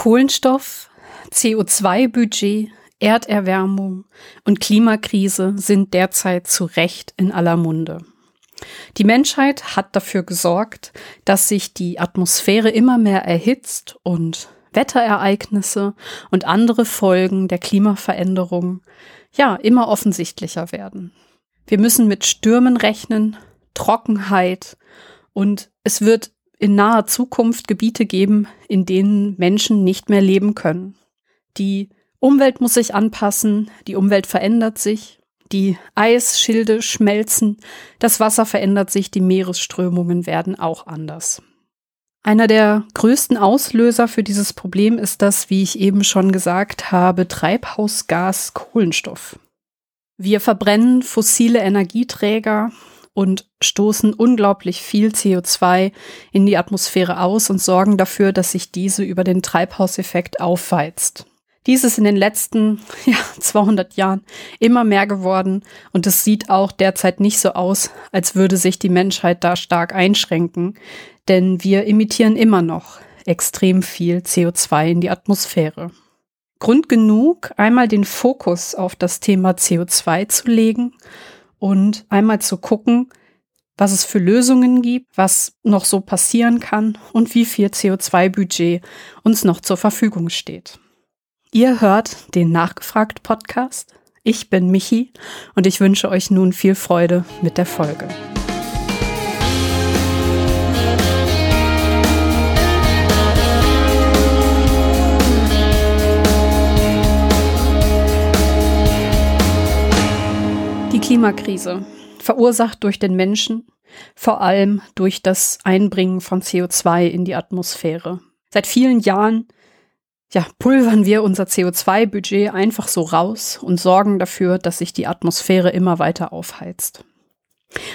Kohlenstoff, CO2-Budget, Erderwärmung und Klimakrise sind derzeit zu Recht in aller Munde. Die Menschheit hat dafür gesorgt, dass sich die Atmosphäre immer mehr erhitzt und Wetterereignisse und andere Folgen der Klimaveränderung ja immer offensichtlicher werden. Wir müssen mit Stürmen rechnen, Trockenheit und es wird in naher Zukunft Gebiete geben, in denen Menschen nicht mehr leben können. Die Umwelt muss sich anpassen, die Umwelt verändert sich, die Eisschilde schmelzen, das Wasser verändert sich, die Meeresströmungen werden auch anders. Einer der größten Auslöser für dieses Problem ist das, wie ich eben schon gesagt habe, Treibhausgas Kohlenstoff. Wir verbrennen fossile Energieträger und stoßen unglaublich viel CO2 in die Atmosphäre aus und sorgen dafür, dass sich diese über den Treibhauseffekt aufheizt. Dies ist in den letzten ja, 200 Jahren immer mehr geworden und es sieht auch derzeit nicht so aus, als würde sich die Menschheit da stark einschränken, denn wir emittieren immer noch extrem viel CO2 in die Atmosphäre. Grund genug, einmal den Fokus auf das Thema CO2 zu legen und einmal zu gucken, was es für Lösungen gibt, was noch so passieren kann und wie viel CO2-Budget uns noch zur Verfügung steht. Ihr hört den Nachgefragt Podcast. Ich bin Michi und ich wünsche euch nun viel Freude mit der Folge. Die Klimakrise, verursacht durch den Menschen, vor allem durch das Einbringen von CO2 in die Atmosphäre. Seit vielen Jahren ja, pulvern wir unser CO2-Budget einfach so raus und sorgen dafür, dass sich die Atmosphäre immer weiter aufheizt.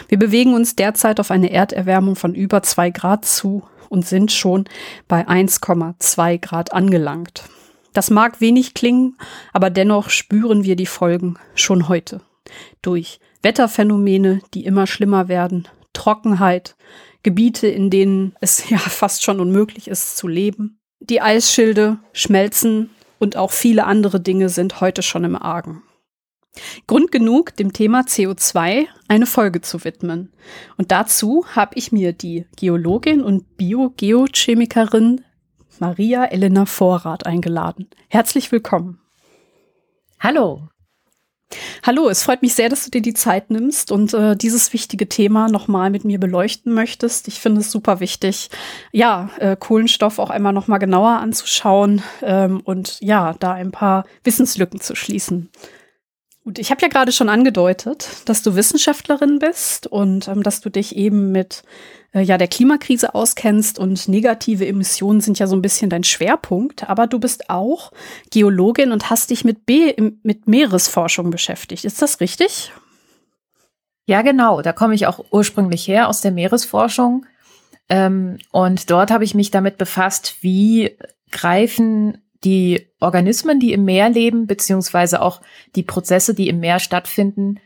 Wir bewegen uns derzeit auf eine Erderwärmung von über zwei Grad zu und sind schon bei 1,2 Grad angelangt. Das mag wenig klingen, aber dennoch spüren wir die Folgen schon heute. Durch Wetterphänomene, die immer schlimmer werden, Trockenheit, Gebiete, in denen es ja fast schon unmöglich ist zu leben, die Eisschilde schmelzen und auch viele andere Dinge sind heute schon im Argen. Grund genug, dem Thema CO2 eine Folge zu widmen. Und dazu habe ich mir die Geologin und Biogeochemikerin Maria Elena Vorrat eingeladen. Herzlich willkommen. Hallo. Hallo, es freut mich sehr, dass du dir die Zeit nimmst und äh, dieses wichtige Thema nochmal mit mir beleuchten möchtest. Ich finde es super wichtig, ja, äh, Kohlenstoff auch einmal nochmal genauer anzuschauen ähm, und ja, da ein paar Wissenslücken zu schließen. Gut, ich habe ja gerade schon angedeutet, dass du Wissenschaftlerin bist und ähm, dass du dich eben mit äh, ja der Klimakrise auskennst und negative Emissionen sind ja so ein bisschen dein Schwerpunkt, aber du bist auch Geologin und hast dich mit B mit Meeresforschung beschäftigt. Ist das richtig? Ja, genau. Da komme ich auch ursprünglich her aus der Meeresforschung. Ähm, und dort habe ich mich damit befasst, wie greifen die Organismen, die im Meer leben, beziehungsweise auch die Prozesse, die im Meer stattfinden,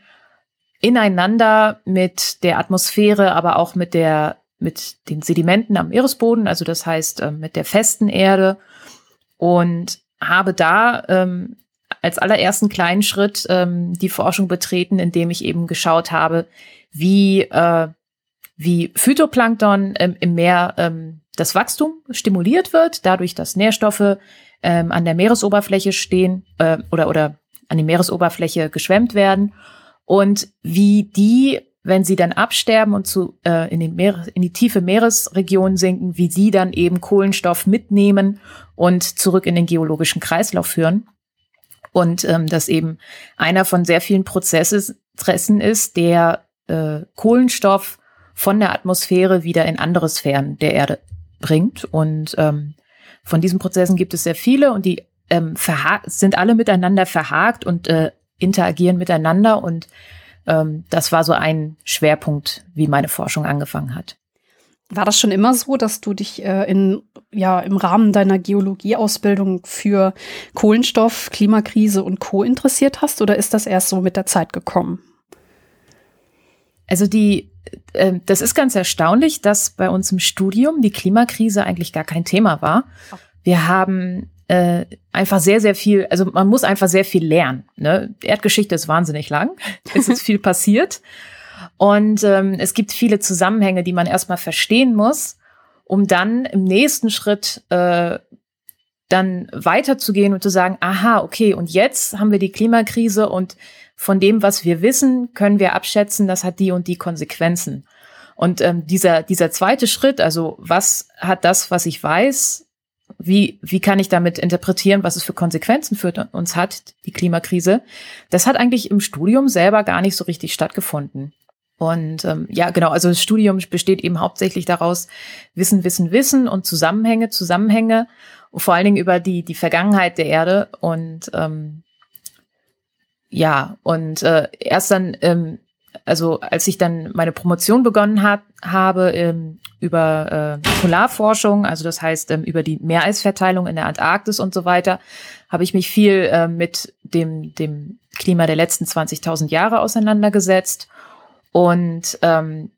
ineinander mit der Atmosphäre, aber auch mit der, mit den Sedimenten am Meeresboden, also das heißt äh, mit der festen Erde. Und habe da ähm, als allerersten kleinen Schritt ähm, die Forschung betreten, indem ich eben geschaut habe, wie, äh, wie Phytoplankton ähm, im Meer ähm, das Wachstum stimuliert wird, dadurch, dass Nährstoffe ähm, an der Meeresoberfläche stehen äh, oder, oder an die Meeresoberfläche geschwemmt werden und wie die, wenn sie dann absterben und zu, äh, in, den Meer, in die tiefe Meeresregion sinken, wie sie dann eben Kohlenstoff mitnehmen und zurück in den geologischen Kreislauf führen. Und ähm, das eben einer von sehr vielen Prozessen ist, der äh, Kohlenstoff von der Atmosphäre wieder in andere Sphären der Erde bringt. Und ähm, von diesen Prozessen gibt es sehr viele und die ähm, sind alle miteinander verhakt und äh, interagieren miteinander. Und ähm, das war so ein Schwerpunkt, wie meine Forschung angefangen hat. War das schon immer so, dass du dich äh, in, ja, im Rahmen deiner Geologieausbildung für Kohlenstoff, Klimakrise und Co. interessiert hast oder ist das erst so mit der Zeit gekommen? Also die, das ist ganz erstaunlich, dass bei uns im Studium die Klimakrise eigentlich gar kein Thema war. Wir haben äh, einfach sehr, sehr viel, also man muss einfach sehr viel lernen. Ne? Erdgeschichte ist wahnsinnig lang. es ist viel passiert. Und ähm, es gibt viele Zusammenhänge, die man erstmal verstehen muss, um dann im nächsten Schritt äh, dann weiterzugehen und zu sagen, aha, okay, und jetzt haben wir die Klimakrise und von dem, was wir wissen, können wir abschätzen, das hat die und die Konsequenzen. Und ähm, dieser, dieser zweite Schritt, also was hat das, was ich weiß, wie, wie kann ich damit interpretieren, was es für Konsequenzen für uns hat, die Klimakrise, das hat eigentlich im Studium selber gar nicht so richtig stattgefunden. Und ähm, ja, genau, also das Studium besteht eben hauptsächlich daraus, Wissen, Wissen, Wissen und Zusammenhänge, Zusammenhänge, vor allen Dingen über die, die Vergangenheit der Erde. Und ähm, ja, und äh, erst dann ähm, also als ich dann meine Promotion begonnen hat, habe ähm, über äh, Polarforschung, also das heißt ähm, über die Meereisverteilung in der Antarktis und so weiter, habe ich mich viel äh, mit dem, dem Klima der letzten 20.000 Jahre auseinandergesetzt und ähm,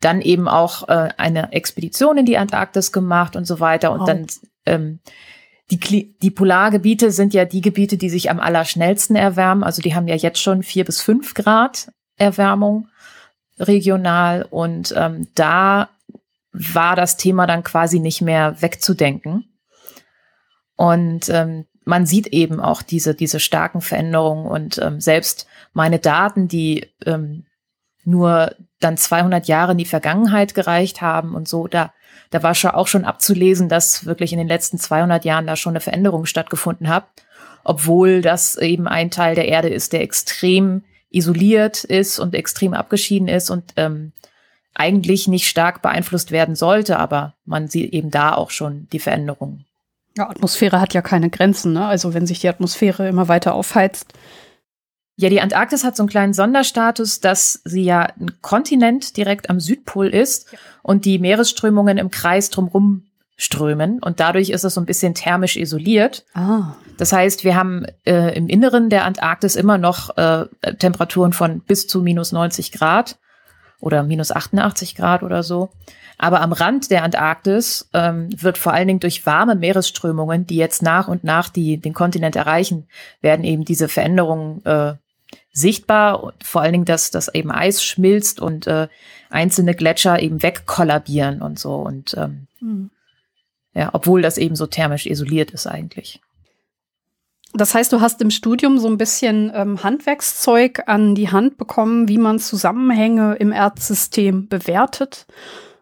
dann eben auch äh, eine Expedition in die Antarktis gemacht und so weiter und oh. dann ähm, die, die Polargebiete sind ja die Gebiete, die sich am allerschnellsten erwärmen. Also die haben ja jetzt schon vier bis fünf Grad Erwärmung regional. Und ähm, da war das Thema dann quasi nicht mehr wegzudenken. Und ähm, man sieht eben auch diese, diese starken Veränderungen und ähm, selbst meine Daten, die ähm, nur dann 200 Jahre in die Vergangenheit gereicht haben und so, da, da war schon auch schon abzulesen, dass wirklich in den letzten 200 Jahren da schon eine Veränderung stattgefunden hat, obwohl das eben ein Teil der Erde ist, der extrem isoliert ist und extrem abgeschieden ist und ähm, eigentlich nicht stark beeinflusst werden sollte, aber man sieht eben da auch schon die Veränderungen. Ja, Atmosphäre hat ja keine Grenzen, ne? Also wenn sich die Atmosphäre immer weiter aufheizt. Ja, die Antarktis hat so einen kleinen Sonderstatus, dass sie ja ein Kontinent direkt am Südpol ist ja. und die Meeresströmungen im Kreis drumherum strömen und dadurch ist es so ein bisschen thermisch isoliert. Ah. Das heißt, wir haben äh, im Inneren der Antarktis immer noch äh, Temperaturen von bis zu minus 90 Grad oder minus 88 Grad oder so. Aber am Rand der Antarktis ähm, wird vor allen Dingen durch warme Meeresströmungen, die jetzt nach und nach die, den Kontinent erreichen, werden eben diese Veränderungen äh, sichtbar. Vor allen Dingen, dass das eben Eis schmilzt und äh, einzelne Gletscher eben wegkollabieren und so. Und ähm, mhm. ja, obwohl das eben so thermisch isoliert ist eigentlich. Das heißt, du hast im Studium so ein bisschen ähm, Handwerkszeug an die Hand bekommen, wie man Zusammenhänge im Erdsystem bewertet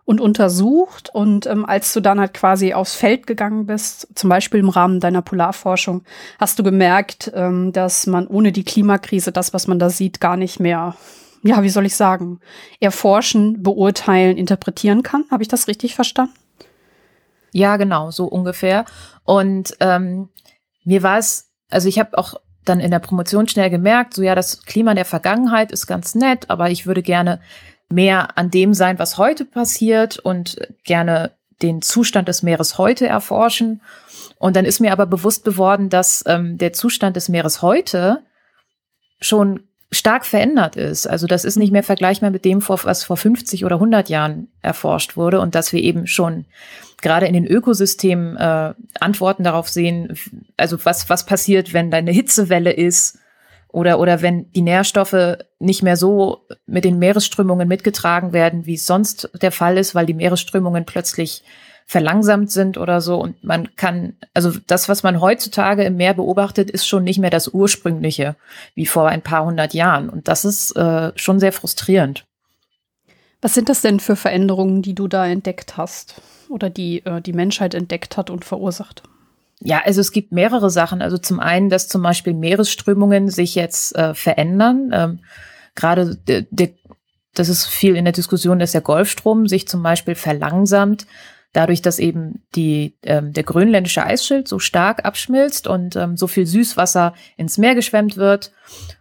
und untersucht. Und ähm, als du dann halt quasi aufs Feld gegangen bist, zum Beispiel im Rahmen deiner Polarforschung, hast du gemerkt, ähm, dass man ohne die Klimakrise das, was man da sieht, gar nicht mehr, ja, wie soll ich sagen, erforschen, beurteilen, interpretieren kann. Habe ich das richtig verstanden? Ja, genau, so ungefähr. Und ähm, mir war es also ich habe auch dann in der Promotion schnell gemerkt, so ja, das Klima der Vergangenheit ist ganz nett, aber ich würde gerne mehr an dem sein, was heute passiert und gerne den Zustand des Meeres heute erforschen. Und dann ist mir aber bewusst geworden, dass ähm, der Zustand des Meeres heute schon stark verändert ist. Also das ist nicht mehr vergleichbar mit dem, was vor 50 oder 100 Jahren erforscht wurde und dass wir eben schon gerade in den Ökosystemen äh, Antworten darauf sehen, also was, was passiert, wenn da eine Hitzewelle ist oder, oder wenn die Nährstoffe nicht mehr so mit den Meeresströmungen mitgetragen werden, wie es sonst der Fall ist, weil die Meeresströmungen plötzlich verlangsamt sind oder so. Und man kann, also das, was man heutzutage im Meer beobachtet, ist schon nicht mehr das ursprüngliche wie vor ein paar hundert Jahren. Und das ist äh, schon sehr frustrierend. Was sind das denn für Veränderungen, die du da entdeckt hast oder die äh, die Menschheit entdeckt hat und verursacht? Ja, also es gibt mehrere Sachen. Also zum einen, dass zum Beispiel Meeresströmungen sich jetzt äh, verändern. Ähm, Gerade der, der, das ist viel in der Diskussion, dass der Golfstrom sich zum Beispiel verlangsamt dadurch, dass eben die, ähm, der grönländische Eisschild so stark abschmilzt und ähm, so viel Süßwasser ins Meer geschwemmt wird.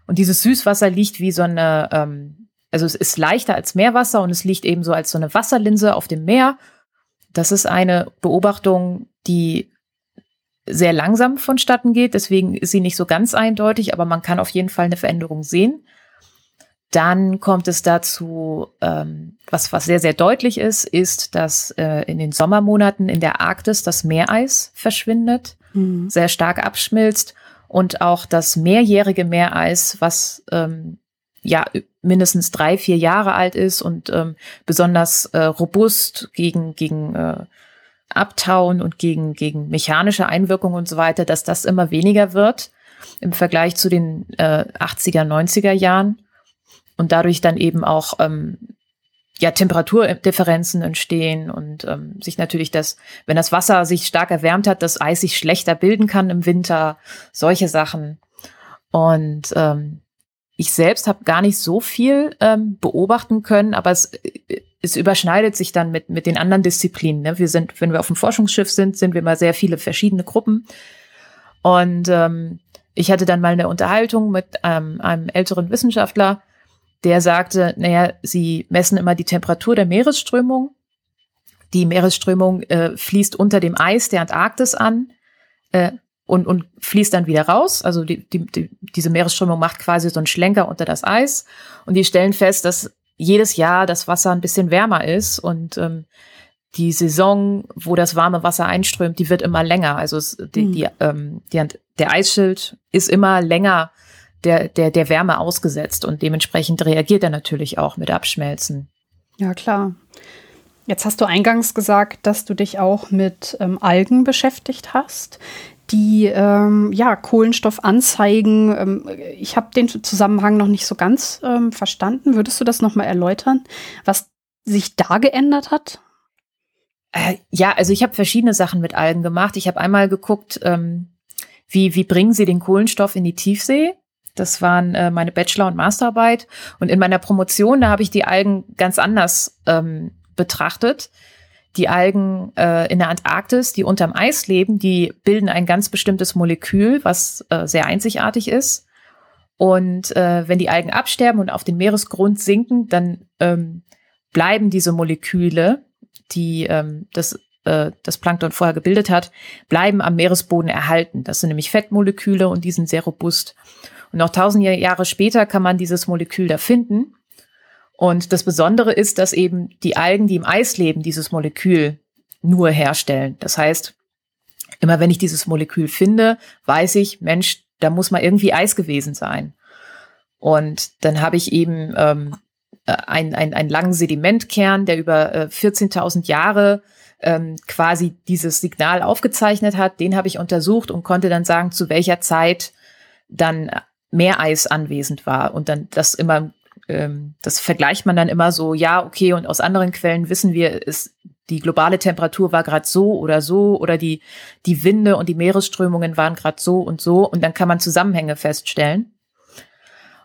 Und dieses Süßwasser liegt wie so eine, ähm, also es ist leichter als Meerwasser und es liegt eben so als so eine Wasserlinse auf dem Meer. Das ist eine Beobachtung, die sehr langsam vonstatten geht, deswegen ist sie nicht so ganz eindeutig, aber man kann auf jeden Fall eine Veränderung sehen. Dann kommt es dazu, ähm, was, was sehr, sehr deutlich ist, ist, dass äh, in den Sommermonaten in der Arktis das Meereis verschwindet, mhm. sehr stark abschmilzt und auch das mehrjährige Meereis, was ähm, ja mindestens drei, vier Jahre alt ist und ähm, besonders äh, robust gegen, gegen äh, Abtauen und gegen, gegen mechanische Einwirkungen und so weiter, dass das immer weniger wird im Vergleich zu den äh, 80er, 90er Jahren und dadurch dann eben auch ähm, ja, Temperaturdifferenzen entstehen und ähm, sich natürlich das, wenn das Wasser sich stark erwärmt hat, das Eis sich schlechter bilden kann im Winter, solche Sachen. Und ähm, ich selbst habe gar nicht so viel ähm, beobachten können, aber es, es überschneidet sich dann mit, mit den anderen Disziplinen. Ne? Wir sind, wenn wir auf dem Forschungsschiff sind, sind wir mal sehr viele verschiedene Gruppen. Und ähm, ich hatte dann mal eine Unterhaltung mit ähm, einem älteren Wissenschaftler, der sagte, naja, sie messen immer die Temperatur der Meeresströmung. Die Meeresströmung äh, fließt unter dem Eis der Antarktis an äh, und, und fließt dann wieder raus. Also die, die, die, diese Meeresströmung macht quasi so einen Schlenker unter das Eis. Und die stellen fest, dass jedes Jahr das Wasser ein bisschen wärmer ist und ähm, die Saison, wo das warme Wasser einströmt, die wird immer länger. Also es, die, mhm. die, ähm, die, der Eisschild ist immer länger der, der, der Wärme ausgesetzt und dementsprechend reagiert er natürlich auch mit Abschmelzen. Ja, klar. Jetzt hast du eingangs gesagt, dass du dich auch mit ähm, Algen beschäftigt hast, die ähm, ja Kohlenstoff anzeigen. Ähm, ich habe den Zusammenhang noch nicht so ganz ähm, verstanden. Würdest du das noch mal erläutern, was sich da geändert hat? Äh, ja, also ich habe verschiedene Sachen mit Algen gemacht. Ich habe einmal geguckt, ähm, wie wie bringen sie den Kohlenstoff in die Tiefsee? Das waren äh, meine Bachelor- und Masterarbeit. Und in meiner Promotion, da habe ich die Algen ganz anders ähm, betrachtet. Die Algen äh, in der Antarktis, die unterm Eis leben, die bilden ein ganz bestimmtes Molekül, was äh, sehr einzigartig ist. Und äh, wenn die Algen absterben und auf den Meeresgrund sinken, dann ähm, bleiben diese Moleküle, die ähm, das, äh, das Plankton vorher gebildet hat, bleiben am Meeresboden erhalten. Das sind nämlich Fettmoleküle und die sind sehr robust. Und noch tausend Jahre später kann man dieses Molekül da finden. Und das Besondere ist, dass eben die Algen, die im Eis leben, dieses Molekül nur herstellen. Das heißt, immer wenn ich dieses Molekül finde, weiß ich, Mensch, da muss mal irgendwie Eis gewesen sein. Und dann habe ich eben ähm, einen, einen, einen langen Sedimentkern, der über äh, 14.000 Jahre ähm, quasi dieses Signal aufgezeichnet hat. Den habe ich untersucht und konnte dann sagen, zu welcher Zeit dann Meereis anwesend war und dann das immer, ähm, das vergleicht man dann immer so, ja, okay, und aus anderen Quellen wissen wir, ist die globale Temperatur war gerade so oder so oder die, die Winde und die Meeresströmungen waren gerade so und so und dann kann man Zusammenhänge feststellen.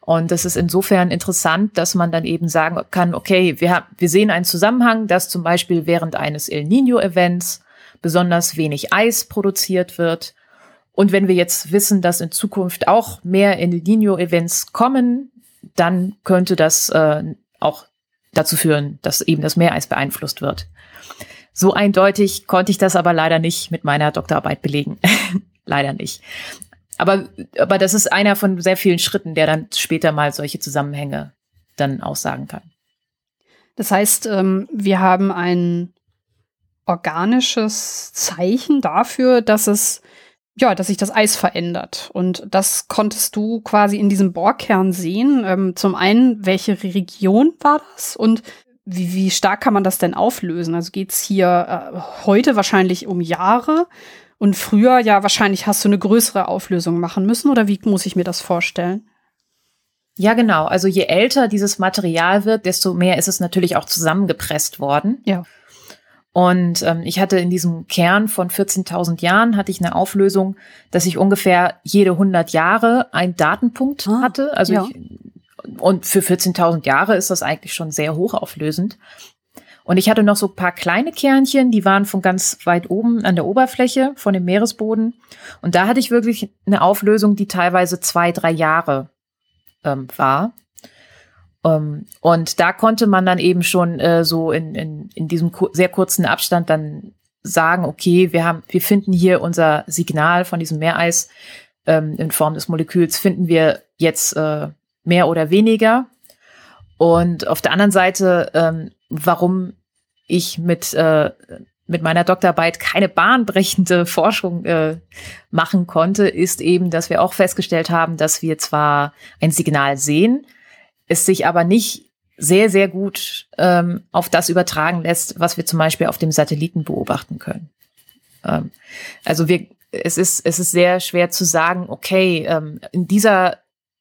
Und das ist insofern interessant, dass man dann eben sagen kann, okay, wir, haben, wir sehen einen Zusammenhang, dass zum Beispiel während eines El Nino-Events besonders wenig Eis produziert wird und wenn wir jetzt wissen, dass in Zukunft auch mehr El Nino-Events kommen, dann könnte das äh, auch dazu führen, dass eben das Meereis beeinflusst wird. So eindeutig konnte ich das aber leider nicht mit meiner Doktorarbeit belegen. leider nicht. Aber, aber das ist einer von sehr vielen Schritten, der dann später mal solche Zusammenhänge dann aussagen kann. Das heißt, ähm, wir haben ein organisches Zeichen dafür, dass es ja, dass sich das Eis verändert. Und das konntest du quasi in diesem Bohrkern sehen. Ähm, zum einen, welche Region war das und wie, wie stark kann man das denn auflösen? Also geht's hier äh, heute wahrscheinlich um Jahre und früher ja wahrscheinlich hast du eine größere Auflösung machen müssen oder wie muss ich mir das vorstellen? Ja, genau. Also je älter dieses Material wird, desto mehr ist es natürlich auch zusammengepresst worden. Ja. Und ähm, ich hatte in diesem Kern von 14.000 Jahren hatte ich eine Auflösung, dass ich ungefähr jede 100 Jahre einen Datenpunkt ah, hatte. Also ja. ich, und für 14.000 Jahre ist das eigentlich schon sehr hochauflösend. Und ich hatte noch so ein paar kleine Kernchen, die waren von ganz weit oben an der Oberfläche von dem Meeresboden. Und da hatte ich wirklich eine Auflösung, die teilweise zwei, drei Jahre ähm, war. Um, ähm, und da konnte man dann eben schon äh, so in, in, in diesem sehr kurzen Abstand dann sagen, okay, wir haben, wir finden hier unser Signal von diesem Meereis ähm, in Form des Moleküls, finden wir jetzt äh, mehr oder weniger. Und auf der anderen Seite ähm, warum ich mit, äh, mit meiner Doktorarbeit keine bahnbrechende Forschung äh, machen konnte, ist eben, dass wir auch festgestellt haben, dass wir zwar ein Signal sehen, es sich aber nicht sehr, sehr gut ähm, auf das übertragen lässt, was wir zum Beispiel auf dem Satelliten beobachten können. Ähm, also wir, es ist, es ist sehr schwer zu sagen, okay, ähm, in dieser,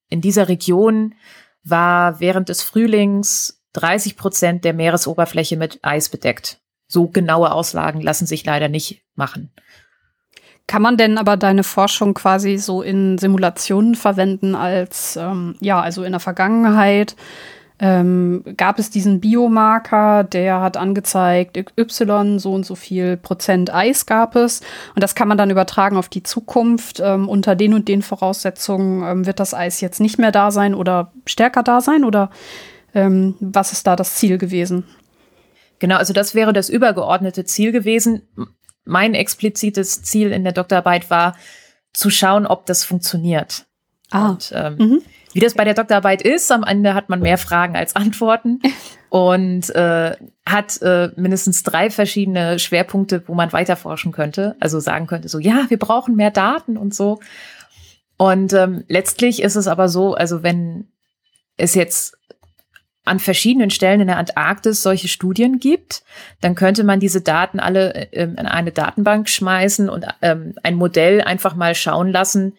in dieser Region war während des Frühlings 30 Prozent der Meeresoberfläche mit Eis bedeckt. So genaue Auslagen lassen sich leider nicht machen. Kann man denn aber deine Forschung quasi so in Simulationen verwenden als, ähm, ja, also in der Vergangenheit ähm, gab es diesen Biomarker, der hat angezeigt, Y, so und so viel Prozent Eis gab es. Und das kann man dann übertragen auf die Zukunft. Ähm, unter den und den Voraussetzungen ähm, wird das Eis jetzt nicht mehr da sein oder stärker da sein? Oder ähm, was ist da das Ziel gewesen? Genau, also das wäre das übergeordnete Ziel gewesen. Mein explizites Ziel in der Doktorarbeit war, zu schauen, ob das funktioniert. Ah. Und, ähm, mhm. Wie das bei der Doktorarbeit ist, am Ende hat man mehr Fragen als Antworten und äh, hat äh, mindestens drei verschiedene Schwerpunkte, wo man weiterforschen könnte. Also sagen könnte so, ja, wir brauchen mehr Daten und so. Und ähm, letztlich ist es aber so, also wenn es jetzt an verschiedenen Stellen in der Antarktis solche Studien gibt, dann könnte man diese Daten alle ähm, in eine Datenbank schmeißen und ähm, ein Modell einfach mal schauen lassen,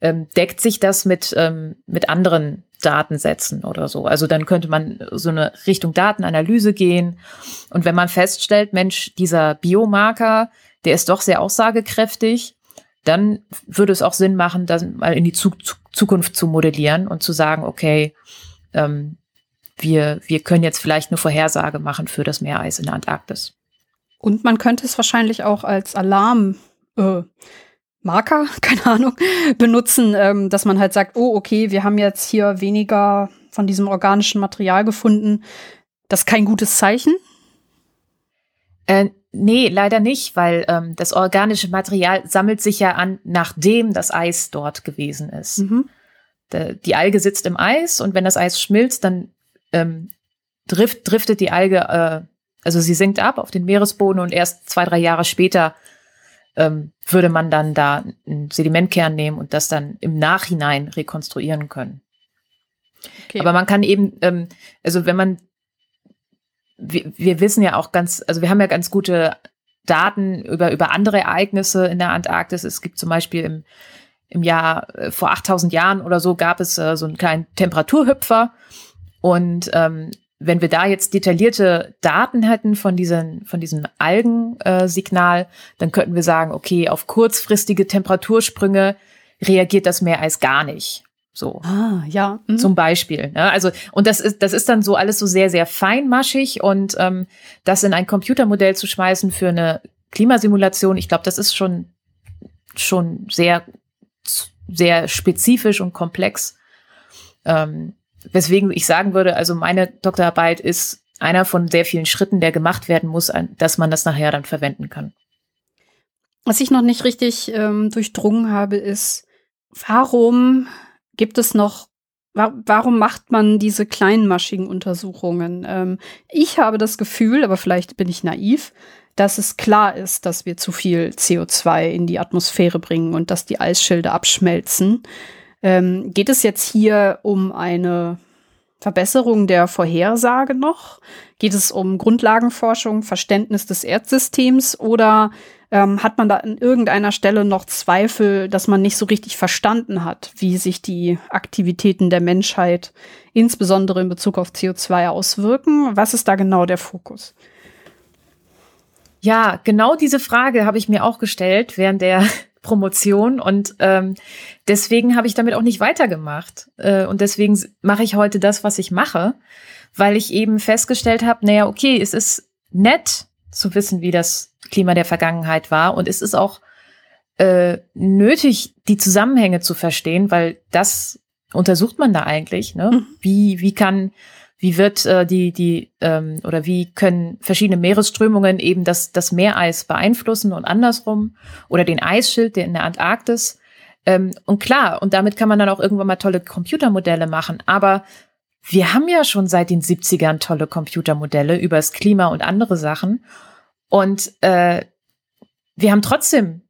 ähm, deckt sich das mit, ähm, mit anderen Datensätzen oder so. Also dann könnte man so eine Richtung Datenanalyse gehen. Und wenn man feststellt, Mensch, dieser Biomarker, der ist doch sehr aussagekräftig, dann würde es auch Sinn machen, das mal in die Zukunft zu modellieren und zu sagen, okay, ähm, wir, wir können jetzt vielleicht eine Vorhersage machen für das Meereis in der Antarktis. Und man könnte es wahrscheinlich auch als Alarm äh, Marker, keine Ahnung, benutzen, ähm, dass man halt sagt, oh, okay, wir haben jetzt hier weniger von diesem organischen Material gefunden. Das ist kein gutes Zeichen? Äh, nee, leider nicht, weil ähm, das organische Material sammelt sich ja an, nachdem das Eis dort gewesen ist. Mhm. De, die Alge sitzt im Eis und wenn das Eis schmilzt, dann ähm, drift, driftet die Alge, äh, also sie sinkt ab auf den Meeresboden und erst zwei, drei Jahre später ähm, würde man dann da einen Sedimentkern nehmen und das dann im Nachhinein rekonstruieren können. Okay. Aber man kann eben, ähm, also wenn man, wir, wir wissen ja auch ganz, also wir haben ja ganz gute Daten über, über andere Ereignisse in der Antarktis. Es gibt zum Beispiel im, im Jahr äh, vor 8000 Jahren oder so gab es äh, so einen kleinen Temperaturhüpfer und ähm, wenn wir da jetzt detaillierte Daten hätten von diesen, von diesem Algensignal, dann könnten wir sagen, okay, auf kurzfristige Temperatursprünge reagiert das Meereis gar nicht. So. Ah, ja. Mhm. Zum Beispiel. Ne? Also, und das ist, das ist dann so alles so sehr, sehr feinmaschig und ähm, das in ein Computermodell zu schmeißen für eine Klimasimulation, ich glaube, das ist schon, schon sehr, sehr spezifisch und komplex. Ähm, weswegen ich sagen würde, also meine Doktorarbeit ist einer von sehr vielen Schritten, der gemacht werden muss, dass man das nachher dann verwenden kann. Was ich noch nicht richtig ähm, durchdrungen habe, ist, warum gibt es noch, wa warum macht man diese kleinmaschigen Untersuchungen? Ähm, ich habe das Gefühl, aber vielleicht bin ich naiv, dass es klar ist, dass wir zu viel CO2 in die Atmosphäre bringen und dass die Eisschilde abschmelzen. Ähm, geht es jetzt hier um eine Verbesserung der Vorhersage noch? Geht es um Grundlagenforschung, Verständnis des Erdsystems oder ähm, hat man da an irgendeiner Stelle noch Zweifel, dass man nicht so richtig verstanden hat, wie sich die Aktivitäten der Menschheit insbesondere in Bezug auf CO2 auswirken? Was ist da genau der Fokus? Ja, genau diese Frage habe ich mir auch gestellt während der Promotion und ähm, deswegen habe ich damit auch nicht weitergemacht. Äh, und deswegen mache ich heute das, was ich mache, weil ich eben festgestellt habe, naja, okay, es ist nett zu wissen, wie das Klima der Vergangenheit war und es ist auch äh, nötig, die Zusammenhänge zu verstehen, weil das untersucht man da eigentlich. Ne? Mhm. Wie, wie kann wie wird äh, die, die ähm, oder wie können verschiedene Meeresströmungen eben das, das Meereis beeinflussen und andersrum oder den Eisschild, der in der Antarktis. Ähm, und klar, und damit kann man dann auch irgendwann mal tolle Computermodelle machen. Aber wir haben ja schon seit den 70ern tolle Computermodelle übers Klima und andere Sachen. Und äh, wir haben trotzdem,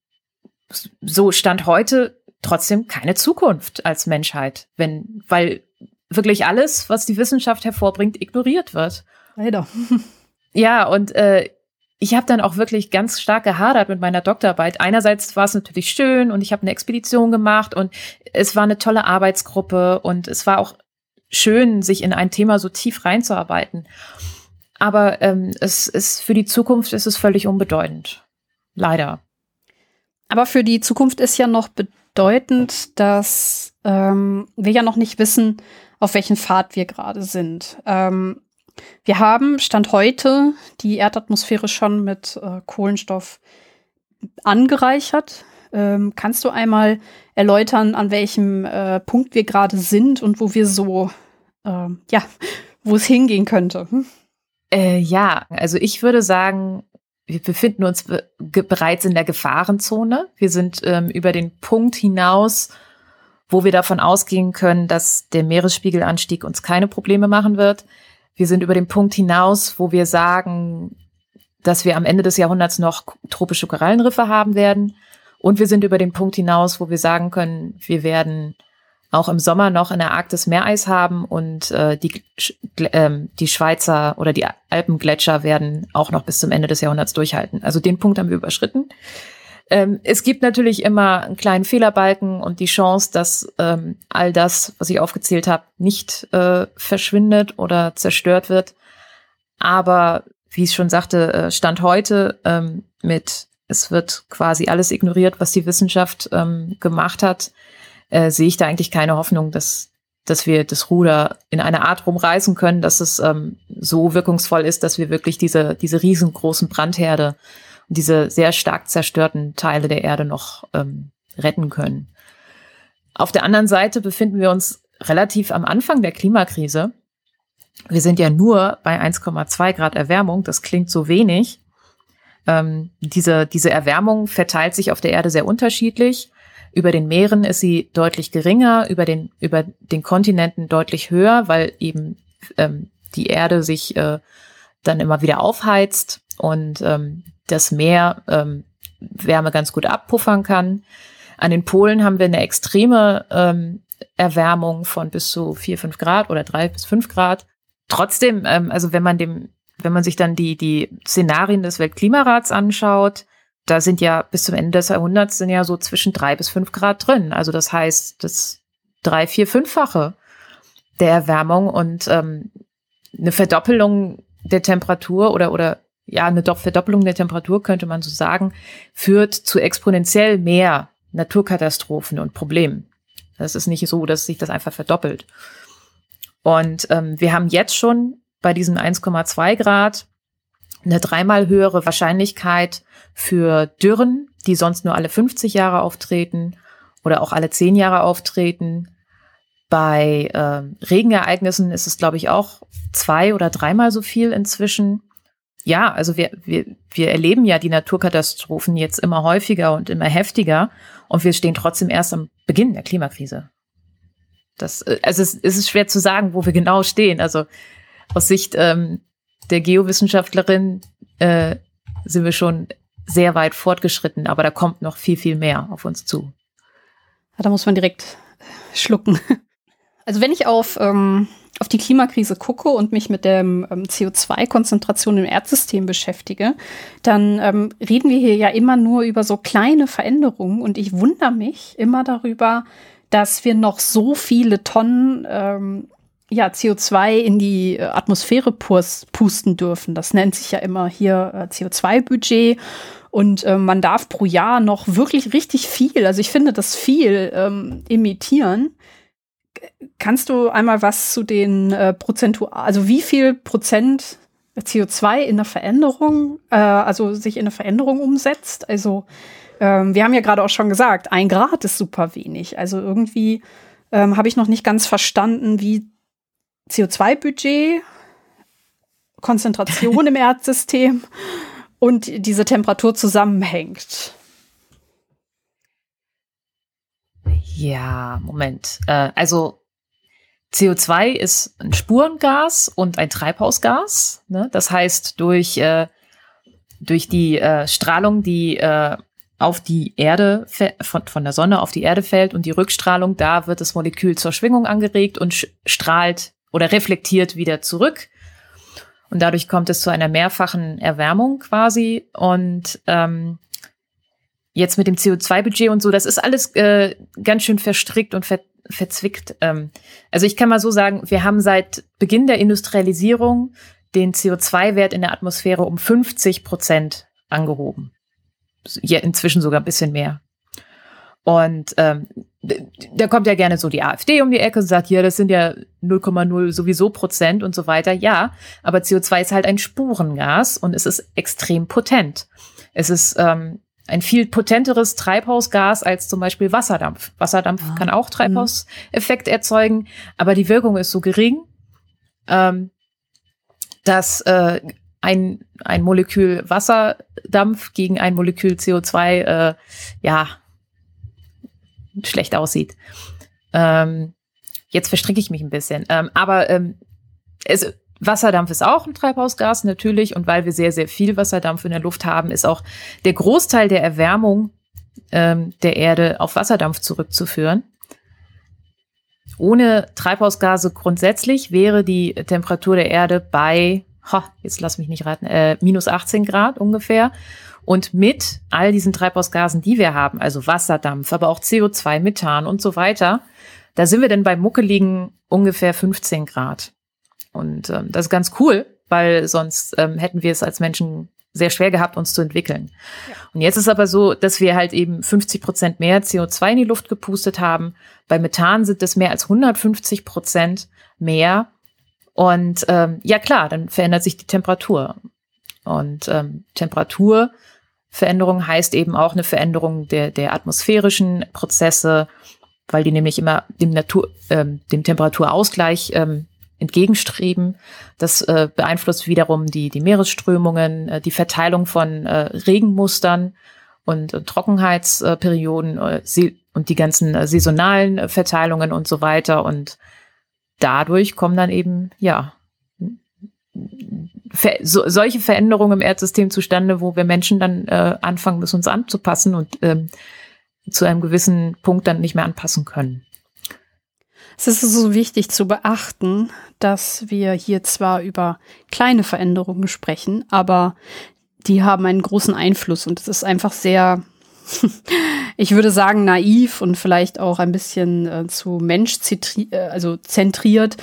so Stand heute, trotzdem keine Zukunft als Menschheit, wenn, weil wirklich alles, was die Wissenschaft hervorbringt, ignoriert wird. Leider. Ja, und äh, ich habe dann auch wirklich ganz stark gehadert mit meiner Doktorarbeit. Einerseits war es natürlich schön und ich habe eine Expedition gemacht und es war eine tolle Arbeitsgruppe und es war auch schön, sich in ein Thema so tief reinzuarbeiten. Aber ähm, es ist für die Zukunft ist es völlig unbedeutend. Leider. Aber für die Zukunft ist ja noch bedeutend, dass ähm, wir ja noch nicht wissen, auf welchen Pfad wir gerade sind. Ähm, wir haben Stand heute die Erdatmosphäre schon mit äh, Kohlenstoff angereichert. Ähm, kannst du einmal erläutern, an welchem äh, Punkt wir gerade sind und wo wir so, äh, ja, wo es hingehen könnte? Hm? Äh, ja, also ich würde sagen, wir befinden uns be bereits in der Gefahrenzone. Wir sind ähm, über den Punkt hinaus, wo wir davon ausgehen können, dass der Meeresspiegelanstieg uns keine Probleme machen wird. Wir sind über den Punkt hinaus, wo wir sagen, dass wir am Ende des Jahrhunderts noch tropische Korallenriffe haben werden. Und wir sind über den Punkt hinaus, wo wir sagen können, wir werden auch im Sommer noch in der Arktis Meereis haben und äh, die, äh, die Schweizer oder die Alpengletscher werden auch noch bis zum Ende des Jahrhunderts durchhalten. Also den Punkt haben wir überschritten. Ähm, es gibt natürlich immer einen kleinen Fehlerbalken und die Chance, dass ähm, all das, was ich aufgezählt habe, nicht äh, verschwindet oder zerstört wird. Aber wie ich schon sagte, äh, Stand heute ähm, mit, es wird quasi alles ignoriert, was die Wissenschaft ähm, gemacht hat, äh, sehe ich da eigentlich keine Hoffnung, dass, dass wir das Ruder in einer Art rumreißen können, dass es ähm, so wirkungsvoll ist, dass wir wirklich diese, diese riesengroßen Brandherde diese sehr stark zerstörten Teile der Erde noch ähm, retten können. Auf der anderen Seite befinden wir uns relativ am Anfang der Klimakrise. Wir sind ja nur bei 1,2 Grad Erwärmung. Das klingt so wenig. Ähm, diese, diese Erwärmung verteilt sich auf der Erde sehr unterschiedlich. Über den Meeren ist sie deutlich geringer, über den, über den Kontinenten deutlich höher, weil eben ähm, die Erde sich äh, dann immer wieder aufheizt und ähm, das Meer ähm, Wärme ganz gut abpuffern kann. An den Polen haben wir eine extreme ähm, Erwärmung von bis zu vier, fünf Grad oder drei bis fünf Grad. Trotzdem, ähm, also wenn man dem, wenn man sich dann die, die Szenarien des Weltklimarats anschaut, da sind ja bis zum Ende des Jahrhunderts sind ja so zwischen drei bis fünf Grad drin. Also das heißt, das drei, vier, fünffache der Erwärmung und ähm, eine Verdoppelung der Temperatur oder, oder ja, eine Verdoppelung der Temperatur, könnte man so sagen, führt zu exponentiell mehr Naturkatastrophen und Problemen. Das ist nicht so, dass sich das einfach verdoppelt. Und ähm, wir haben jetzt schon bei diesen 1,2 Grad eine dreimal höhere Wahrscheinlichkeit für Dürren, die sonst nur alle 50 Jahre auftreten oder auch alle 10 Jahre auftreten. Bei äh, Regenereignissen ist es, glaube ich, auch zwei oder dreimal so viel inzwischen ja, also wir, wir, wir erleben ja die Naturkatastrophen jetzt immer häufiger und immer heftiger und wir stehen trotzdem erst am Beginn der Klimakrise. Das, äh, also es, es ist schwer zu sagen, wo wir genau stehen. Also aus Sicht ähm, der Geowissenschaftlerin äh, sind wir schon sehr weit fortgeschritten, aber da kommt noch viel, viel mehr auf uns zu. Da muss man direkt schlucken. Also wenn ich auf ähm, auf die Klimakrise gucke und mich mit der ähm, CO2-Konzentration im Erdsystem beschäftige, dann ähm, reden wir hier ja immer nur über so kleine Veränderungen und ich wundere mich immer darüber, dass wir noch so viele Tonnen ähm, ja, CO2 in die äh, Atmosphäre pusten dürfen. Das nennt sich ja immer hier äh, CO2-Budget. Und äh, man darf pro Jahr noch wirklich richtig viel, also ich finde das viel, ähm, emittieren. Kannst du einmal was zu den äh, Prozentual, also wie viel Prozent CO2 in der Veränderung, äh, also sich in eine Veränderung umsetzt? Also ähm, wir haben ja gerade auch schon gesagt, ein Grad ist super wenig. Also irgendwie ähm, habe ich noch nicht ganz verstanden, wie CO2-Budget, Konzentration im Erdsystem und diese Temperatur zusammenhängt. Ja, Moment. Äh, also CO2 ist ein Spurengas und ein Treibhausgas. Ne? Das heißt, durch, äh, durch die äh, Strahlung, die äh, auf die Erde von, von der Sonne auf die Erde fällt und die Rückstrahlung, da wird das Molekül zur Schwingung angeregt und strahlt oder reflektiert wieder zurück. Und dadurch kommt es zu einer mehrfachen Erwärmung quasi. Und ähm, jetzt mit dem CO2-Budget und so, das ist alles äh, ganz schön verstrickt und ver verzwickt. Ähm, also ich kann mal so sagen, wir haben seit Beginn der Industrialisierung den CO2-Wert in der Atmosphäre um 50 Prozent angehoben. Ja, inzwischen sogar ein bisschen mehr. Und ähm, da kommt ja gerne so die AfD um die Ecke und sagt, ja, das sind ja 0,0 sowieso Prozent und so weiter. Ja, aber CO2 ist halt ein Spurengas und es ist extrem potent. Es ist ähm, ein viel potenteres Treibhausgas als zum Beispiel Wasserdampf. Wasserdampf ah. kann auch mhm. Treibhauseffekt erzeugen, aber die Wirkung ist so gering, ähm, dass äh, ein, ein Molekül Wasserdampf gegen ein Molekül CO2 äh, ja schlecht aussieht. Ähm, jetzt verstricke ich mich ein bisschen. Ähm, aber ähm, es, Wasserdampf ist auch ein Treibhausgas natürlich und weil wir sehr, sehr viel Wasserdampf in der Luft haben, ist auch der Großteil der Erwärmung ähm, der Erde auf Wasserdampf zurückzuführen. Ohne Treibhausgase grundsätzlich wäre die Temperatur der Erde bei, ha, jetzt lass mich nicht raten, äh, minus 18 Grad ungefähr. Und mit all diesen Treibhausgasen, die wir haben, also Wasserdampf, aber auch CO2, Methan und so weiter, da sind wir dann bei muckeligen ungefähr 15 Grad. Und ähm, das ist ganz cool, weil sonst ähm, hätten wir es als Menschen sehr schwer gehabt, uns zu entwickeln. Ja. Und jetzt ist aber so, dass wir halt eben 50 Prozent mehr CO2 in die Luft gepustet haben. Bei Methan sind es mehr als 150 Prozent mehr. Und ähm, ja klar, dann verändert sich die Temperatur. Und ähm, Temperaturveränderung heißt eben auch eine Veränderung der, der atmosphärischen Prozesse, weil die nämlich immer dem Natur, ähm, dem Temperaturausgleich ähm, entgegenstreben. Das äh, beeinflusst wiederum die, die Meeresströmungen, äh, die Verteilung von äh, Regenmustern und äh, Trockenheitsperioden äh, und die ganzen äh, saisonalen Verteilungen und so weiter. Und dadurch kommen dann eben, ja, ver so, solche Veränderungen im Erdsystem zustande, wo wir Menschen dann anfangen müssen, uns anzupassen und ähm, zu einem gewissen Punkt dann nicht mehr anpassen können. Es ist so wichtig zu beachten, dass wir hier zwar über kleine Veränderungen sprechen, aber die haben einen großen Einfluss und es ist einfach sehr, ich würde sagen, naiv und vielleicht auch ein bisschen äh, zu Mensch äh, also zentriert,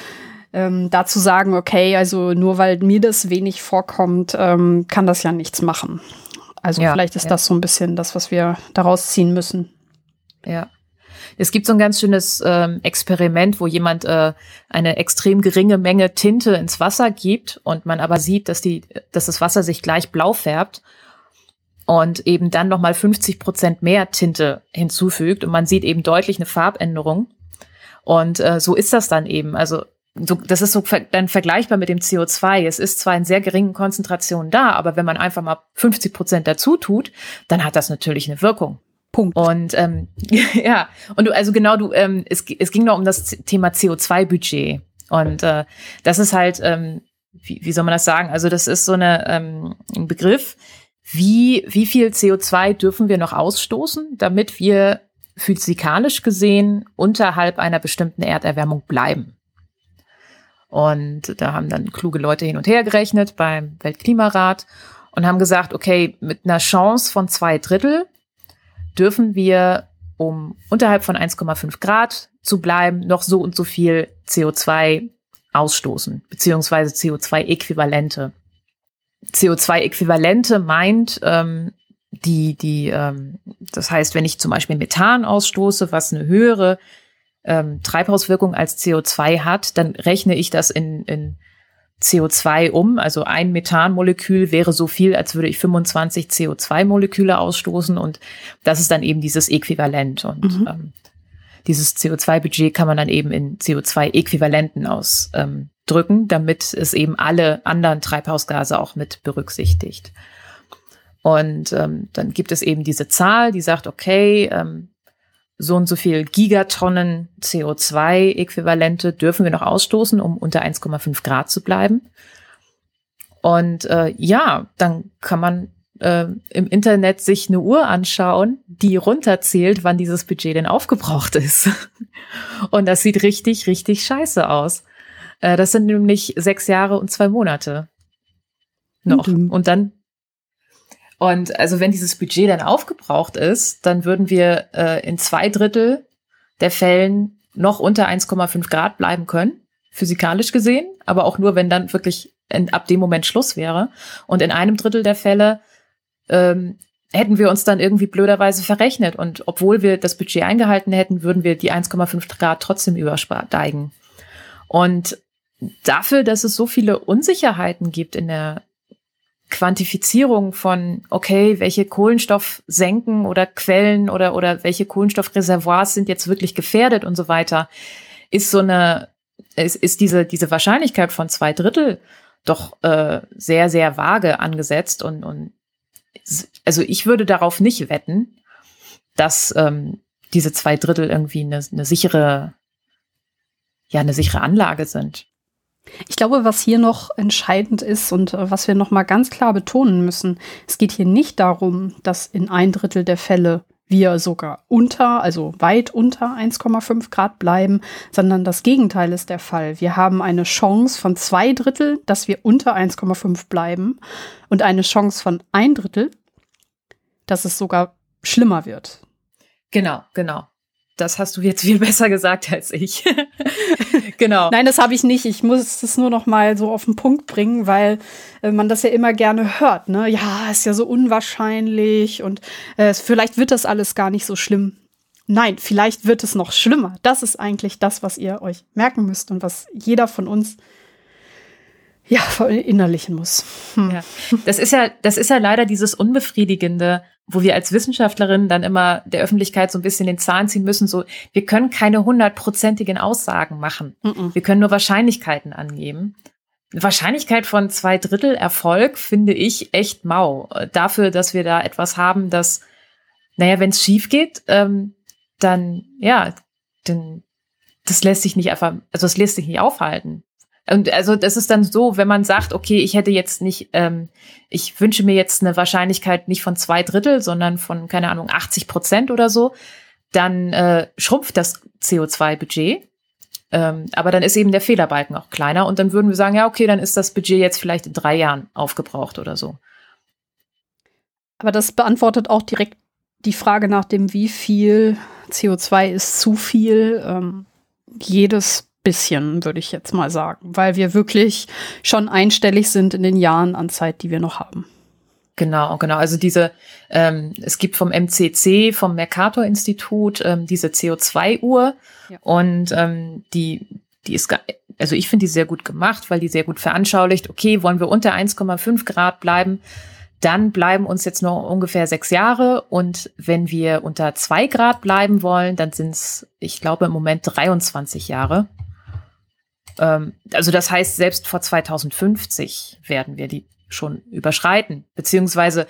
ähm, dazu sagen, okay, also nur weil mir das wenig vorkommt, ähm, kann das ja nichts machen. Also ja, vielleicht ist ja. das so ein bisschen das, was wir daraus ziehen müssen. Ja. Es gibt so ein ganz schönes ähm, Experiment, wo jemand äh, eine extrem geringe Menge Tinte ins Wasser gibt und man aber sieht, dass die, dass das Wasser sich gleich blau färbt und eben dann nochmal 50 Prozent mehr Tinte hinzufügt und man sieht eben deutlich eine Farbänderung. Und äh, so ist das dann eben. Also so, das ist so ver dann vergleichbar mit dem CO2. Es ist zwar in sehr geringen Konzentrationen da, aber wenn man einfach mal 50 Prozent dazu tut, dann hat das natürlich eine Wirkung. Punkt. Und ähm, ja, und du, also genau, du, ähm, es, es ging noch um das Thema CO2-Budget. Und äh, das ist halt, ähm, wie, wie soll man das sagen? Also, das ist so eine, ähm, ein Begriff, wie, wie viel CO2 dürfen wir noch ausstoßen, damit wir physikalisch gesehen unterhalb einer bestimmten Erderwärmung bleiben. Und da haben dann kluge Leute hin und her gerechnet beim Weltklimarat und haben gesagt, okay, mit einer Chance von zwei Drittel dürfen wir, um unterhalb von 1,5 Grad zu bleiben, noch so und so viel CO2 ausstoßen, beziehungsweise CO2-Äquivalente. CO2-Äquivalente meint, ähm, die, die, ähm, das heißt, wenn ich zum Beispiel Methan ausstoße, was eine höhere ähm, Treibhauswirkung als CO2 hat, dann rechne ich das in, in CO2 um. Also ein Methanmolekül wäre so viel, als würde ich 25 CO2-Moleküle ausstoßen und das ist dann eben dieses Äquivalent. Und mhm. ähm, dieses CO2-Budget kann man dann eben in CO2-Äquivalenten ausdrücken, ähm, damit es eben alle anderen Treibhausgase auch mit berücksichtigt. Und ähm, dann gibt es eben diese Zahl, die sagt, okay, ähm, so und so viel Gigatonnen CO2-Äquivalente dürfen wir noch ausstoßen, um unter 1,5 Grad zu bleiben. Und äh, ja, dann kann man äh, im Internet sich eine Uhr anschauen, die runterzählt, wann dieses Budget denn aufgebraucht ist. Und das sieht richtig, richtig scheiße aus. Äh, das sind nämlich sechs Jahre und zwei Monate noch. Mhm. Und dann und also wenn dieses Budget dann aufgebraucht ist, dann würden wir äh, in zwei Drittel der Fällen noch unter 1,5 Grad bleiben können, physikalisch gesehen, aber auch nur, wenn dann wirklich in, ab dem Moment Schluss wäre. Und in einem Drittel der Fälle ähm, hätten wir uns dann irgendwie blöderweise verrechnet. Und obwohl wir das Budget eingehalten hätten, würden wir die 1,5 Grad trotzdem übersteigen. Und dafür, dass es so viele Unsicherheiten gibt in der Quantifizierung von, okay, welche Kohlenstoffsenken oder Quellen oder, oder welche Kohlenstoffreservoirs sind jetzt wirklich gefährdet und so weiter, ist so eine, ist, ist diese, diese Wahrscheinlichkeit von zwei Drittel doch äh, sehr, sehr vage angesetzt und, und also ich würde darauf nicht wetten, dass ähm, diese zwei Drittel irgendwie eine, eine sichere, ja, eine sichere Anlage sind. Ich glaube, was hier noch entscheidend ist und äh, was wir noch mal ganz klar betonen müssen, es geht hier nicht darum, dass in ein Drittel der Fälle wir sogar unter, also weit unter 1,5 Grad bleiben, sondern das Gegenteil ist der Fall. Wir haben eine Chance von zwei Drittel, dass wir unter 1,5 bleiben und eine Chance von ein Drittel, dass es sogar schlimmer wird. Genau, genau. Das hast du jetzt viel besser gesagt als ich. genau. Nein, das habe ich nicht. Ich muss es nur noch mal so auf den Punkt bringen, weil äh, man das ja immer gerne hört. Ne? Ja, ist ja so unwahrscheinlich und äh, vielleicht wird das alles gar nicht so schlimm. Nein, vielleicht wird es noch schlimmer. Das ist eigentlich das, was ihr euch merken müsst und was jeder von uns ja verinnerlichen muss. Hm. Ja. Das ist ja, das ist ja leider dieses unbefriedigende wo wir als Wissenschaftlerin dann immer der Öffentlichkeit so ein bisschen den Zahn ziehen müssen, so, wir können keine hundertprozentigen Aussagen machen. Mm -mm. Wir können nur Wahrscheinlichkeiten angeben. Wahrscheinlichkeit von zwei Drittel Erfolg finde ich echt mau. Dafür, dass wir da etwas haben, das, naja, wenn es schief geht, ähm, dann, ja, dann, das lässt sich nicht einfach, also es lässt sich nicht aufhalten. Und also das ist dann so, wenn man sagt, okay, ich hätte jetzt nicht, ähm, ich wünsche mir jetzt eine Wahrscheinlichkeit nicht von zwei Drittel, sondern von, keine Ahnung, 80 Prozent oder so, dann äh, schrumpft das CO2-Budget. Ähm, aber dann ist eben der Fehlerbalken auch kleiner und dann würden wir sagen, ja, okay, dann ist das Budget jetzt vielleicht in drei Jahren aufgebraucht oder so. Aber das beantwortet auch direkt die Frage nach dem, wie viel CO2 ist zu viel. Ähm, jedes bisschen, würde ich jetzt mal sagen, weil wir wirklich schon einstellig sind in den Jahren an Zeit, die wir noch haben. Genau, genau. Also diese, ähm, es gibt vom MCC, vom Mercator-Institut, ähm, diese CO2-Uhr ja. und ähm, die, die ist, also ich finde die sehr gut gemacht, weil die sehr gut veranschaulicht, okay, wollen wir unter 1,5 Grad bleiben, dann bleiben uns jetzt noch ungefähr sechs Jahre und wenn wir unter zwei Grad bleiben wollen, dann sind es, ich glaube, im Moment 23 Jahre. Ähm, also das heißt, selbst vor 2050 werden wir die schon überschreiten. Beziehungsweise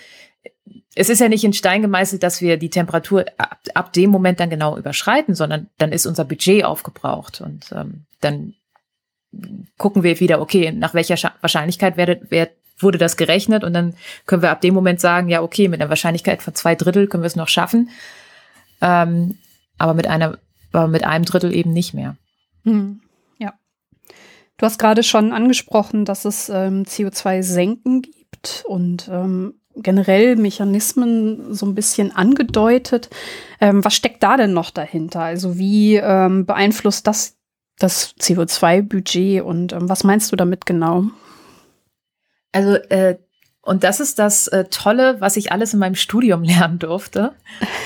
es ist ja nicht in Stein gemeißelt, dass wir die Temperatur ab, ab dem Moment dann genau überschreiten, sondern dann ist unser Budget aufgebraucht und ähm, dann gucken wir wieder, okay, nach welcher Scha Wahrscheinlichkeit werde, wer, wurde das gerechnet und dann können wir ab dem Moment sagen, ja, okay, mit einer Wahrscheinlichkeit von zwei Drittel können wir es noch schaffen, ähm, aber mit einer, aber mit einem Drittel eben nicht mehr. Hm. Du hast gerade schon angesprochen, dass es ähm, CO2-Senken gibt und ähm, generell Mechanismen so ein bisschen angedeutet. Ähm, was steckt da denn noch dahinter? Also wie ähm, beeinflusst das das CO2-Budget und ähm, was meinst du damit genau? Also äh, und das ist das äh, Tolle, was ich alles in meinem Studium lernen durfte.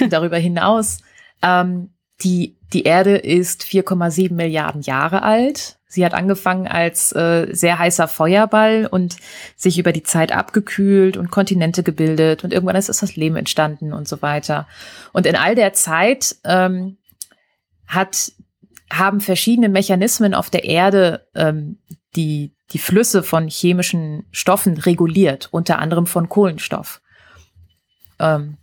Darüber hinaus, ähm, die, die Erde ist 4,7 Milliarden Jahre alt. Sie hat angefangen als äh, sehr heißer Feuerball und sich über die Zeit abgekühlt und Kontinente gebildet und irgendwann ist das Leben entstanden und so weiter. Und in all der Zeit ähm, hat, haben verschiedene Mechanismen auf der Erde ähm, die, die Flüsse von chemischen Stoffen reguliert, unter anderem von Kohlenstoff. Ähm,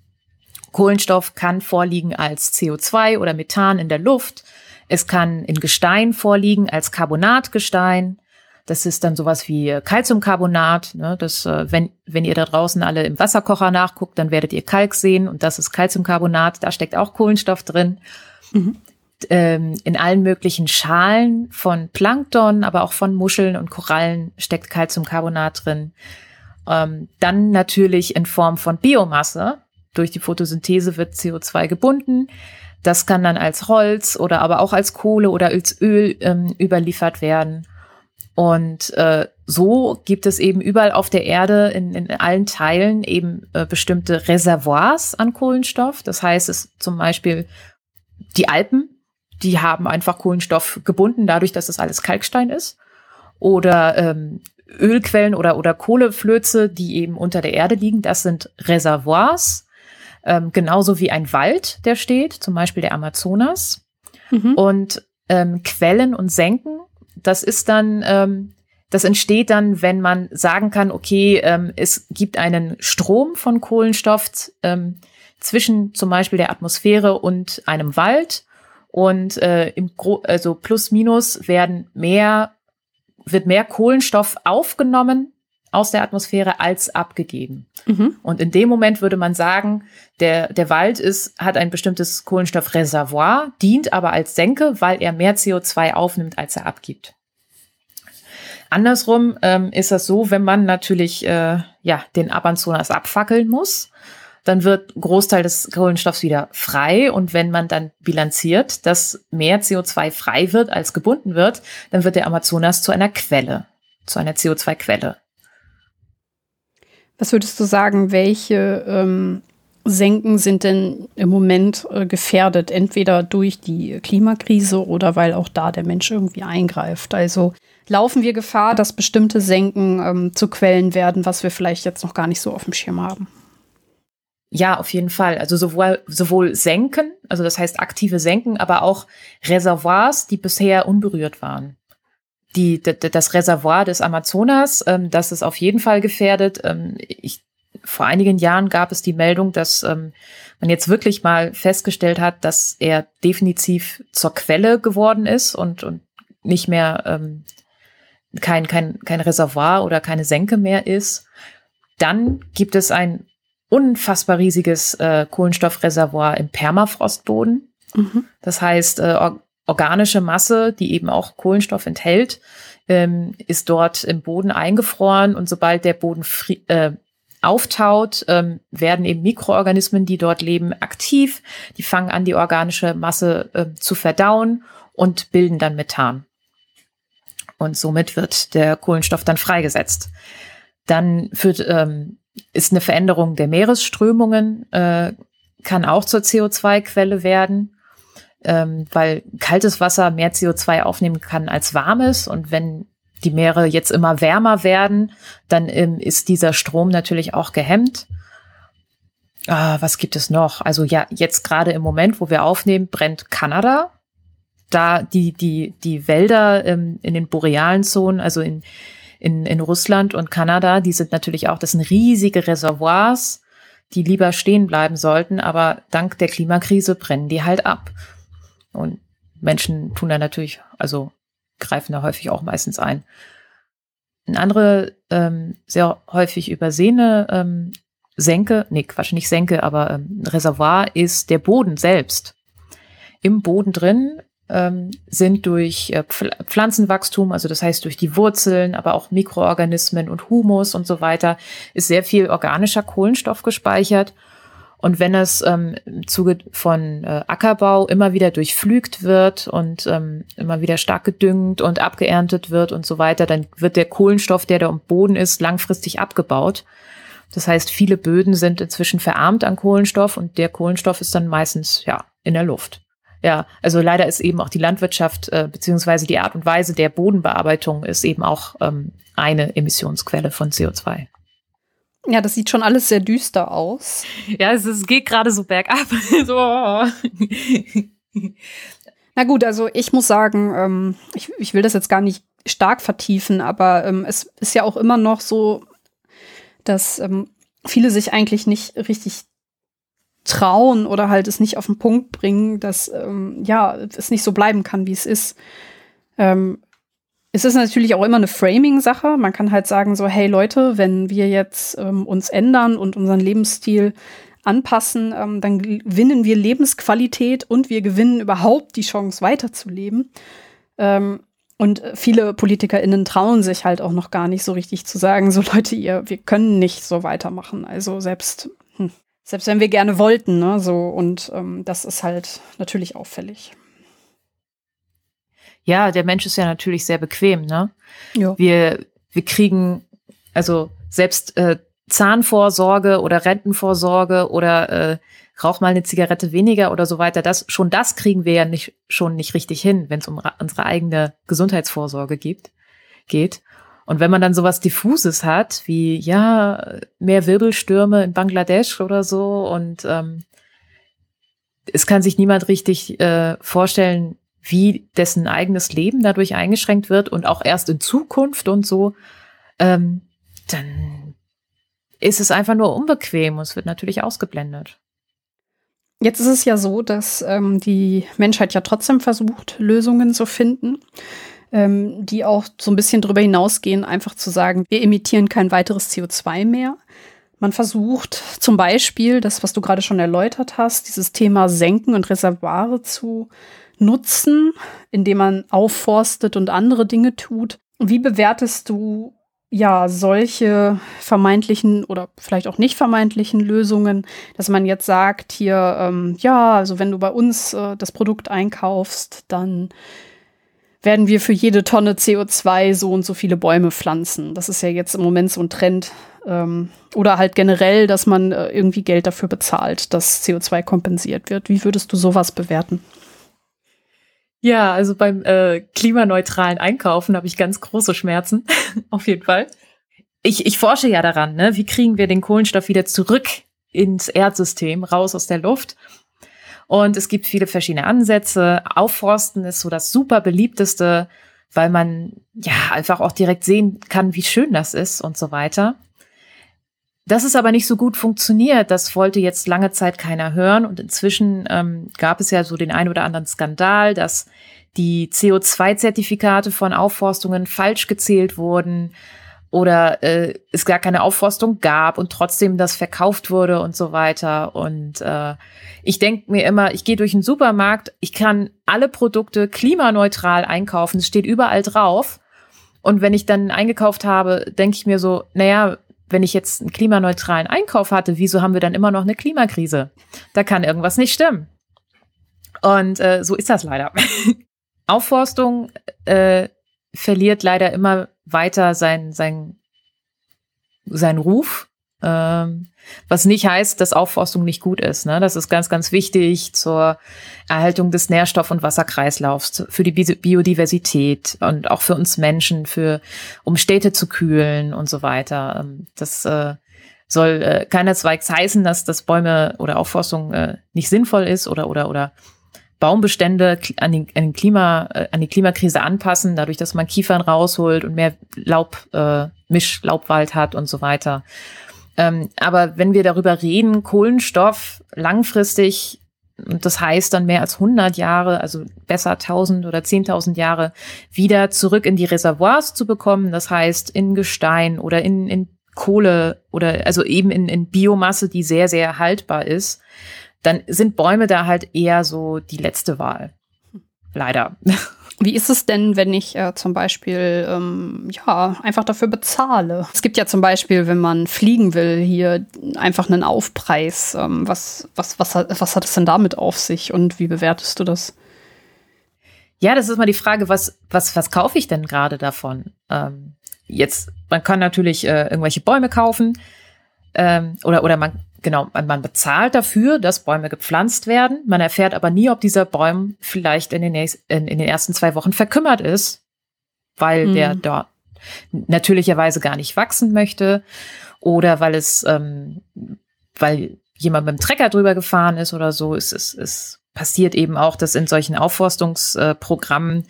Kohlenstoff kann vorliegen als CO2 oder Methan in der Luft. Es kann in Gestein vorliegen als Carbonatgestein. Das ist dann sowas wie Calciumcarbonat. Ne? Das, äh, wenn, wenn ihr da draußen alle im Wasserkocher nachguckt, dann werdet ihr Kalk sehen und das ist Calciumcarbonat. Da steckt auch Kohlenstoff drin. Mhm. Ähm, in allen möglichen Schalen von Plankton, aber auch von Muscheln und Korallen steckt Calciumcarbonat drin. Ähm, dann natürlich in Form von Biomasse. Durch die Photosynthese wird CO2 gebunden. Das kann dann als Holz oder aber auch als Kohle oder als Öl ähm, überliefert werden. Und äh, so gibt es eben überall auf der Erde in, in allen Teilen eben äh, bestimmte Reservoirs an Kohlenstoff. Das heißt, es zum Beispiel die Alpen, die haben einfach Kohlenstoff gebunden, dadurch, dass es alles Kalkstein ist. Oder ähm, Ölquellen oder, oder Kohleflöze, die eben unter der Erde liegen, das sind Reservoirs. Ähm, genauso wie ein Wald, der steht, zum Beispiel der Amazonas. Mhm. Und ähm, Quellen und Senken das ist dann, ähm, das entsteht dann, wenn man sagen kann, okay, ähm, es gibt einen Strom von Kohlenstoff ähm, zwischen zum Beispiel der Atmosphäre und einem Wald. Und äh, im Gro also plus minus werden mehr, wird mehr Kohlenstoff aufgenommen aus der Atmosphäre als abgegeben. Mhm. Und in dem Moment würde man sagen, der, der Wald ist, hat ein bestimmtes Kohlenstoffreservoir, dient aber als Senke, weil er mehr CO2 aufnimmt, als er abgibt. Andersrum ähm, ist das so, wenn man natürlich äh, ja, den Amazonas abfackeln muss, dann wird ein Großteil des Kohlenstoffs wieder frei. Und wenn man dann bilanziert, dass mehr CO2 frei wird als gebunden wird, dann wird der Amazonas zu einer Quelle, zu einer CO2-Quelle. Was würdest du sagen, welche ähm, Senken sind denn im Moment äh, gefährdet, entweder durch die Klimakrise oder weil auch da der Mensch irgendwie eingreift? Also laufen wir Gefahr, dass bestimmte Senken ähm, zu Quellen werden, was wir vielleicht jetzt noch gar nicht so auf dem Schirm haben? Ja, auf jeden Fall. Also sowohl, sowohl Senken, also das heißt aktive Senken, aber auch Reservoirs, die bisher unberührt waren die, das Reservoir des Amazonas, ähm, das ist auf jeden Fall gefährdet. Ähm, ich, vor einigen Jahren gab es die Meldung, dass ähm, man jetzt wirklich mal festgestellt hat, dass er definitiv zur Quelle geworden ist und, und nicht mehr ähm, kein, kein, kein Reservoir oder keine Senke mehr ist. Dann gibt es ein unfassbar riesiges äh, Kohlenstoffreservoir im Permafrostboden. Mhm. Das heißt, äh, organische Masse, die eben auch Kohlenstoff enthält, ähm, ist dort im Boden eingefroren und sobald der Boden äh, auftaut, ähm, werden eben Mikroorganismen, die dort leben, aktiv. Die fangen an, die organische Masse äh, zu verdauen und bilden dann Methan. Und somit wird der Kohlenstoff dann freigesetzt. Dann führt, ähm, ist eine Veränderung der Meeresströmungen, äh, kann auch zur CO2-Quelle werden ähm, weil kaltes Wasser mehr CO2 aufnehmen kann als warmes. Und wenn die Meere jetzt immer wärmer werden, dann ähm, ist dieser Strom natürlich auch gehemmt. Ah, was gibt es noch? Also ja, jetzt gerade im Moment, wo wir aufnehmen, brennt Kanada. Da die, die, die Wälder ähm, in den borealen Zonen, also in, in, in Russland und Kanada, die sind natürlich auch, das sind riesige Reservoirs, die lieber stehen bleiben sollten, aber dank der Klimakrise brennen die halt ab. Und Menschen tun da natürlich, also greifen da häufig auch meistens ein. Eine andere ähm, sehr häufig übersehene ähm, Senke, nee, Quatsch, nicht Senke, aber ähm, Reservoir ist der Boden selbst. Im Boden drin ähm, sind durch äh, Pflanzenwachstum, also das heißt durch die Wurzeln, aber auch Mikroorganismen und Humus und so weiter, ist sehr viel organischer Kohlenstoff gespeichert. Und wenn es ähm, im Zuge von äh, Ackerbau immer wieder durchflügt wird und ähm, immer wieder stark gedüngt und abgeerntet wird und so weiter, dann wird der Kohlenstoff, der da am Boden ist, langfristig abgebaut. Das heißt, viele Böden sind inzwischen verarmt an Kohlenstoff und der Kohlenstoff ist dann meistens ja in der Luft. Ja, also leider ist eben auch die Landwirtschaft äh, beziehungsweise die Art und Weise der Bodenbearbeitung ist eben auch ähm, eine Emissionsquelle von CO2. Ja, das sieht schon alles sehr düster aus. Ja, es, es geht gerade so bergab. so. Na gut, also ich muss sagen, ähm, ich, ich will das jetzt gar nicht stark vertiefen, aber ähm, es ist ja auch immer noch so, dass ähm, viele sich eigentlich nicht richtig trauen oder halt es nicht auf den Punkt bringen, dass ähm, ja es nicht so bleiben kann, wie es ist. Ähm, es ist natürlich auch immer eine Framing-Sache. Man kann halt sagen so, hey Leute, wenn wir jetzt ähm, uns ändern und unseren Lebensstil anpassen, ähm, dann gewinnen wir Lebensqualität und wir gewinnen überhaupt die Chance weiterzuleben. Ähm, und viele PolitikerInnen trauen sich halt auch noch gar nicht so richtig zu sagen, so Leute, ihr, wir können nicht so weitermachen. Also selbst, hm, selbst wenn wir gerne wollten, ne, so, und ähm, das ist halt natürlich auffällig. Ja, der Mensch ist ja natürlich sehr bequem, ne? Ja. Wir, wir kriegen, also selbst äh, Zahnvorsorge oder Rentenvorsorge oder äh, rauch mal eine Zigarette weniger oder so weiter. Das, schon das kriegen wir ja nicht, schon nicht richtig hin, wenn es um unsere eigene Gesundheitsvorsorge gibt, geht. Und wenn man dann sowas Diffuses hat, wie, ja, mehr Wirbelstürme in Bangladesch oder so und ähm, es kann sich niemand richtig äh, vorstellen, wie dessen eigenes Leben dadurch eingeschränkt wird und auch erst in Zukunft und so, ähm, dann ist es einfach nur unbequem und es wird natürlich ausgeblendet. Jetzt ist es ja so, dass ähm, die Menschheit ja trotzdem versucht, Lösungen zu finden, ähm, die auch so ein bisschen darüber hinausgehen, einfach zu sagen, wir emittieren kein weiteres CO2 mehr. Man versucht zum Beispiel, das, was du gerade schon erläutert hast, dieses Thema Senken und Reservoire zu nutzen, indem man aufforstet und andere Dinge tut. Wie bewertest du ja, solche vermeintlichen oder vielleicht auch nicht vermeintlichen Lösungen, dass man jetzt sagt, hier, ähm, ja, also wenn du bei uns äh, das Produkt einkaufst, dann werden wir für jede Tonne CO2 so und so viele Bäume pflanzen. Das ist ja jetzt im Moment so ein Trend. Ähm, oder halt generell, dass man äh, irgendwie Geld dafür bezahlt, dass CO2 kompensiert wird. Wie würdest du sowas bewerten? Ja, also beim äh, klimaneutralen Einkaufen habe ich ganz große Schmerzen, auf jeden Fall. Ich, ich forsche ja daran, ne? wie kriegen wir den Kohlenstoff wieder zurück ins Erdsystem, raus aus der Luft. Und es gibt viele verschiedene Ansätze. Aufforsten ist so das super beliebteste, weil man ja einfach auch direkt sehen kann, wie schön das ist und so weiter. Das ist aber nicht so gut funktioniert. Das wollte jetzt lange Zeit keiner hören. Und inzwischen ähm, gab es ja so den ein oder anderen Skandal, dass die CO2-Zertifikate von Aufforstungen falsch gezählt wurden oder äh, es gar keine Aufforstung gab und trotzdem das verkauft wurde und so weiter. Und äh, ich denke mir immer, ich gehe durch den Supermarkt, ich kann alle Produkte klimaneutral einkaufen, es steht überall drauf. Und wenn ich dann eingekauft habe, denke ich mir so, naja, wenn ich jetzt einen klimaneutralen Einkauf hatte, wieso haben wir dann immer noch eine Klimakrise? Da kann irgendwas nicht stimmen. Und äh, so ist das leider. Aufforstung äh, verliert leider immer weiter sein, sein, sein Ruf. Ähm, was nicht heißt, dass Aufforstung nicht gut ist. Ne? Das ist ganz, ganz wichtig zur Erhaltung des Nährstoff- und Wasserkreislaufs, für die Biodiversität und auch für uns Menschen, für um Städte zu kühlen und so weiter. Ähm, das äh, soll äh, keineswegs heißen, dass das Bäume oder Aufforstung äh, nicht sinnvoll ist oder oder oder Baumbestände an, den, an, den Klima, äh, an die Klimakrise anpassen, dadurch, dass man Kiefern rausholt und mehr Laub, äh, Mischlaubwald hat und so weiter. Ähm, aber wenn wir darüber reden, Kohlenstoff langfristig, das heißt dann mehr als 100 Jahre, also besser 1000 oder 10.000 Jahre, wieder zurück in die Reservoirs zu bekommen, das heißt in Gestein oder in, in Kohle oder also eben in, in Biomasse, die sehr, sehr haltbar ist, dann sind Bäume da halt eher so die letzte Wahl. Leider. Wie ist es denn, wenn ich äh, zum Beispiel ähm, ja einfach dafür bezahle? Es gibt ja zum Beispiel, wenn man fliegen will, hier einfach einen Aufpreis. Ähm, was, was, was, hat, was hat es denn damit auf sich und wie bewertest du das? Ja, das ist mal die Frage, was, was, was kaufe ich denn gerade davon? Ähm, jetzt, man kann natürlich äh, irgendwelche Bäume kaufen ähm, oder, oder man genau, man bezahlt dafür, dass Bäume gepflanzt werden. Man erfährt aber nie, ob dieser Baum vielleicht in den, nächsten, in, in den ersten zwei Wochen verkümmert ist, weil mhm. der dort natürlicherweise gar nicht wachsen möchte oder weil es, ähm, weil jemand mit dem Trecker drüber gefahren ist oder so. Es, es, es passiert eben auch, dass in solchen Aufforstungsprogrammen äh,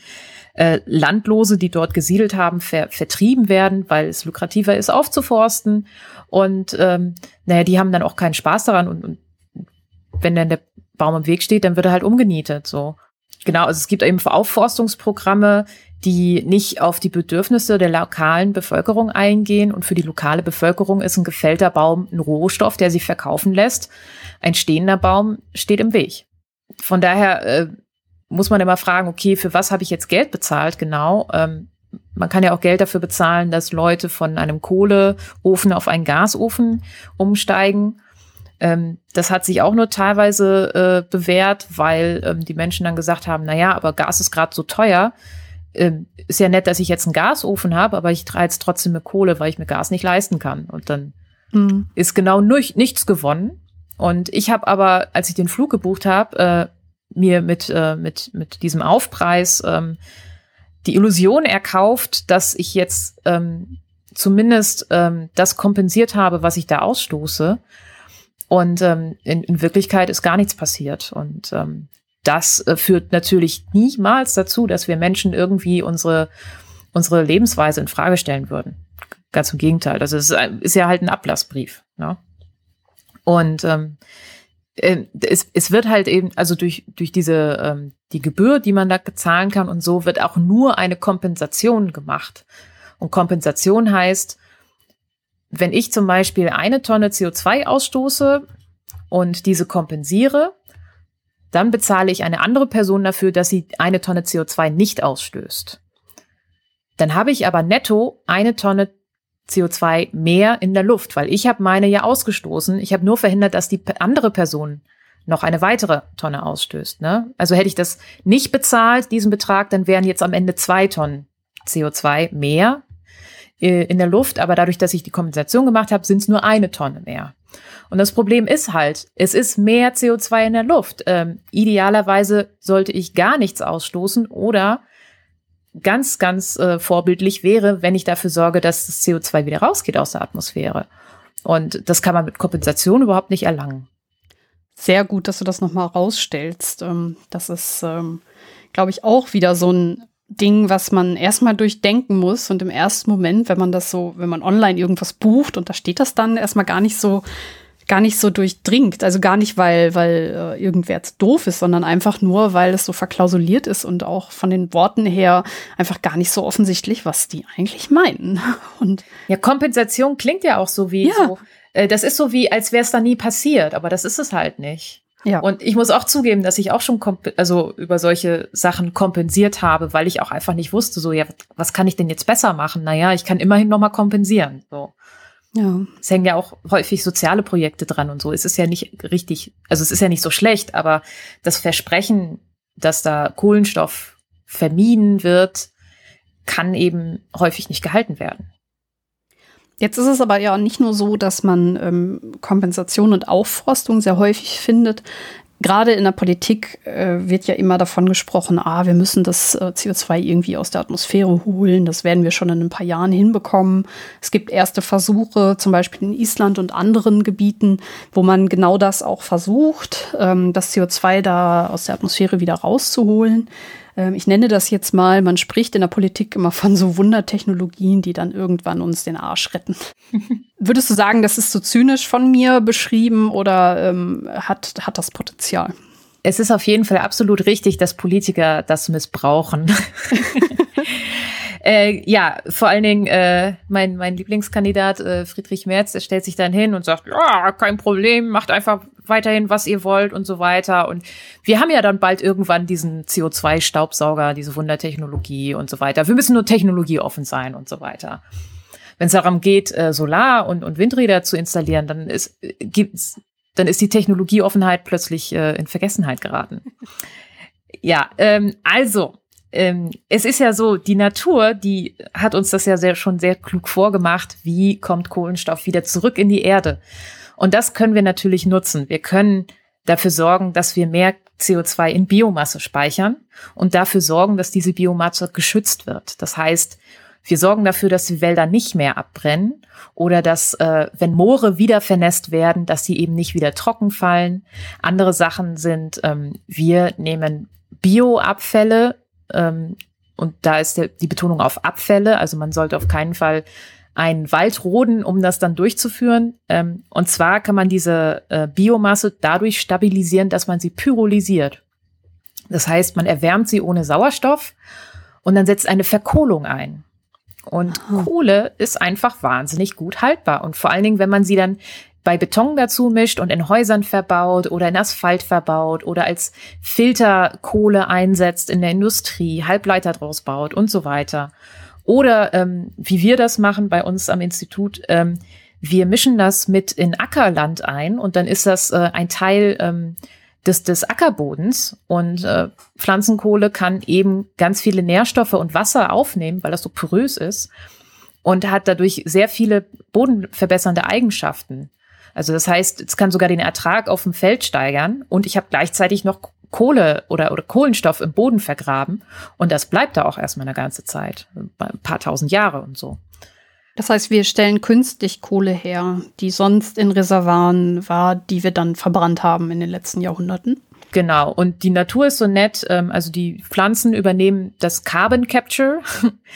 Landlose, die dort gesiedelt haben, ver vertrieben werden, weil es lukrativer ist, aufzuforsten. Und ähm, naja, die haben dann auch keinen Spaß daran und, und wenn dann der Baum im Weg steht, dann wird er halt umgenietet, so. Genau, also es gibt eben Aufforstungsprogramme, die nicht auf die Bedürfnisse der lokalen Bevölkerung eingehen. Und für die lokale Bevölkerung ist ein gefällter Baum ein Rohstoff, der sich verkaufen lässt. Ein stehender Baum steht im Weg. Von daher äh, muss man immer fragen, okay, für was habe ich jetzt Geld bezahlt genau? Ähm, man kann ja auch Geld dafür bezahlen, dass Leute von einem Kohleofen auf einen Gasofen umsteigen. Ähm, das hat sich auch nur teilweise äh, bewährt, weil ähm, die Menschen dann gesagt haben, na ja, aber Gas ist gerade so teuer. Ähm, ist ja nett, dass ich jetzt einen Gasofen habe, aber ich jetzt trotzdem mit Kohle, weil ich mir Gas nicht leisten kann. Und dann mhm. ist genau nicht, nichts gewonnen. Und ich habe aber, als ich den Flug gebucht habe, äh, mir mit, äh, mit, mit diesem Aufpreis ähm, die Illusion erkauft, dass ich jetzt ähm, zumindest ähm, das kompensiert habe, was ich da ausstoße. Und ähm, in, in Wirklichkeit ist gar nichts passiert. Und ähm, das äh, führt natürlich niemals dazu, dass wir Menschen irgendwie unsere, unsere Lebensweise in Frage stellen würden. Ganz im Gegenteil. Also es ist, ist ja halt ein Ablassbrief. Ne? Und ähm, äh, es, es wird halt eben, also durch, durch diese, ähm, die Gebühr, die man da zahlen kann und so, wird auch nur eine Kompensation gemacht. Und Kompensation heißt, wenn ich zum Beispiel eine Tonne CO2 ausstoße und diese kompensiere, dann bezahle ich eine andere Person dafür, dass sie eine Tonne CO2 nicht ausstößt. Dann habe ich aber netto eine Tonne CO2 mehr in der Luft, weil ich habe meine ja ausgestoßen. Ich habe nur verhindert, dass die andere Person noch eine weitere Tonne ausstößt. Ne? Also hätte ich das nicht bezahlt, diesen Betrag, dann wären jetzt am Ende zwei Tonnen CO2 mehr äh, in der Luft. Aber dadurch, dass ich die Kompensation gemacht habe, sind es nur eine Tonne mehr. Und das Problem ist halt, es ist mehr CO2 in der Luft. Ähm, idealerweise sollte ich gar nichts ausstoßen oder ganz, ganz äh, vorbildlich wäre, wenn ich dafür sorge, dass das CO2 wieder rausgeht aus der Atmosphäre. Und das kann man mit Kompensation überhaupt nicht erlangen. Sehr gut, dass du das nochmal rausstellst. Ähm, das ist, ähm, glaube ich, auch wieder so ein Ding, was man erstmal durchdenken muss. Und im ersten Moment, wenn man das so, wenn man online irgendwas bucht und da steht das dann erstmal gar nicht so gar nicht so durchdringt. Also gar nicht, weil, weil äh, irgendwer jetzt doof ist, sondern einfach nur, weil es so verklausuliert ist und auch von den Worten her einfach gar nicht so offensichtlich, was die eigentlich meinen. Und ja, Kompensation klingt ja auch so wie ja. so. Äh, das ist so wie, als wäre es da nie passiert, aber das ist es halt nicht. Ja. Und ich muss auch zugeben, dass ich auch schon also über solche Sachen kompensiert habe, weil ich auch einfach nicht wusste, so ja, was kann ich denn jetzt besser machen? Naja, ich kann immerhin noch mal kompensieren. So. Ja. Es hängen ja auch häufig soziale Projekte dran und so. Es ist ja nicht richtig, also es ist ja nicht so schlecht, aber das Versprechen, dass da Kohlenstoff vermieden wird, kann eben häufig nicht gehalten werden. Jetzt ist es aber ja nicht nur so, dass man ähm, Kompensation und Aufforstung sehr häufig findet gerade in der Politik äh, wird ja immer davon gesprochen, ah, wir müssen das äh, CO2 irgendwie aus der Atmosphäre holen. Das werden wir schon in ein paar Jahren hinbekommen. Es gibt erste Versuche, zum Beispiel in Island und anderen Gebieten, wo man genau das auch versucht, ähm, das CO2 da aus der Atmosphäre wieder rauszuholen. Ähm, ich nenne das jetzt mal, man spricht in der Politik immer von so Wundertechnologien, die dann irgendwann uns den Arsch retten. Würdest du sagen, das ist so zynisch von mir beschrieben oder ähm, hat, hat das Potenzial? Es ist auf jeden Fall absolut richtig, dass Politiker das missbrauchen. Äh, ja, vor allen Dingen äh, mein, mein Lieblingskandidat äh, Friedrich Merz, der stellt sich dann hin und sagt, ja, kein Problem, macht einfach weiterhin, was ihr wollt und so weiter. Und wir haben ja dann bald irgendwann diesen CO2-Staubsauger, diese Wundertechnologie und so weiter. Wir müssen nur technologieoffen sein und so weiter. Wenn es darum geht, äh, Solar- und, und Windräder zu installieren, dann ist, äh, gibt's, dann ist die Technologieoffenheit plötzlich äh, in Vergessenheit geraten. Ja, ähm, also ähm, es ist ja so, die Natur, die hat uns das ja sehr, schon sehr klug vorgemacht. Wie kommt Kohlenstoff wieder zurück in die Erde? Und das können wir natürlich nutzen. Wir können dafür sorgen, dass wir mehr CO2 in Biomasse speichern und dafür sorgen, dass diese Biomasse geschützt wird. Das heißt, wir sorgen dafür, dass die Wälder nicht mehr abbrennen oder dass, äh, wenn Moore wieder vernässt werden, dass sie eben nicht wieder trocken fallen. Andere Sachen sind, ähm, wir nehmen Bioabfälle ähm, und da ist der, die Betonung auf Abfälle. Also man sollte auf keinen Fall einen Wald roden, um das dann durchzuführen. Ähm, und zwar kann man diese äh, Biomasse dadurch stabilisieren, dass man sie pyrolysiert. Das heißt, man erwärmt sie ohne Sauerstoff und dann setzt eine Verkohlung ein. Und oh. Kohle ist einfach wahnsinnig gut haltbar. Und vor allen Dingen, wenn man sie dann bei Beton dazu mischt und in Häusern verbaut oder in Asphalt verbaut oder als Filterkohle einsetzt in der Industrie, Halbleiter draus baut und so weiter. Oder ähm, wie wir das machen bei uns am Institut, ähm, wir mischen das mit in Ackerland ein und dann ist das äh, ein Teil ähm, des, des Ackerbodens und äh, Pflanzenkohle kann eben ganz viele Nährstoffe und Wasser aufnehmen, weil das so porös ist und hat dadurch sehr viele bodenverbessernde Eigenschaften. Also das heißt, es kann sogar den Ertrag auf dem Feld steigern und ich habe gleichzeitig noch Kohle oder, oder Kohlenstoff im Boden vergraben. Und das bleibt da auch erstmal eine ganze Zeit, ein paar tausend Jahre und so. Das heißt, wir stellen künstlich Kohle her, die sonst in Reservaren war, die wir dann verbrannt haben in den letzten Jahrhunderten. Genau. Und die Natur ist so nett. Ähm, also die Pflanzen übernehmen das Carbon Capture.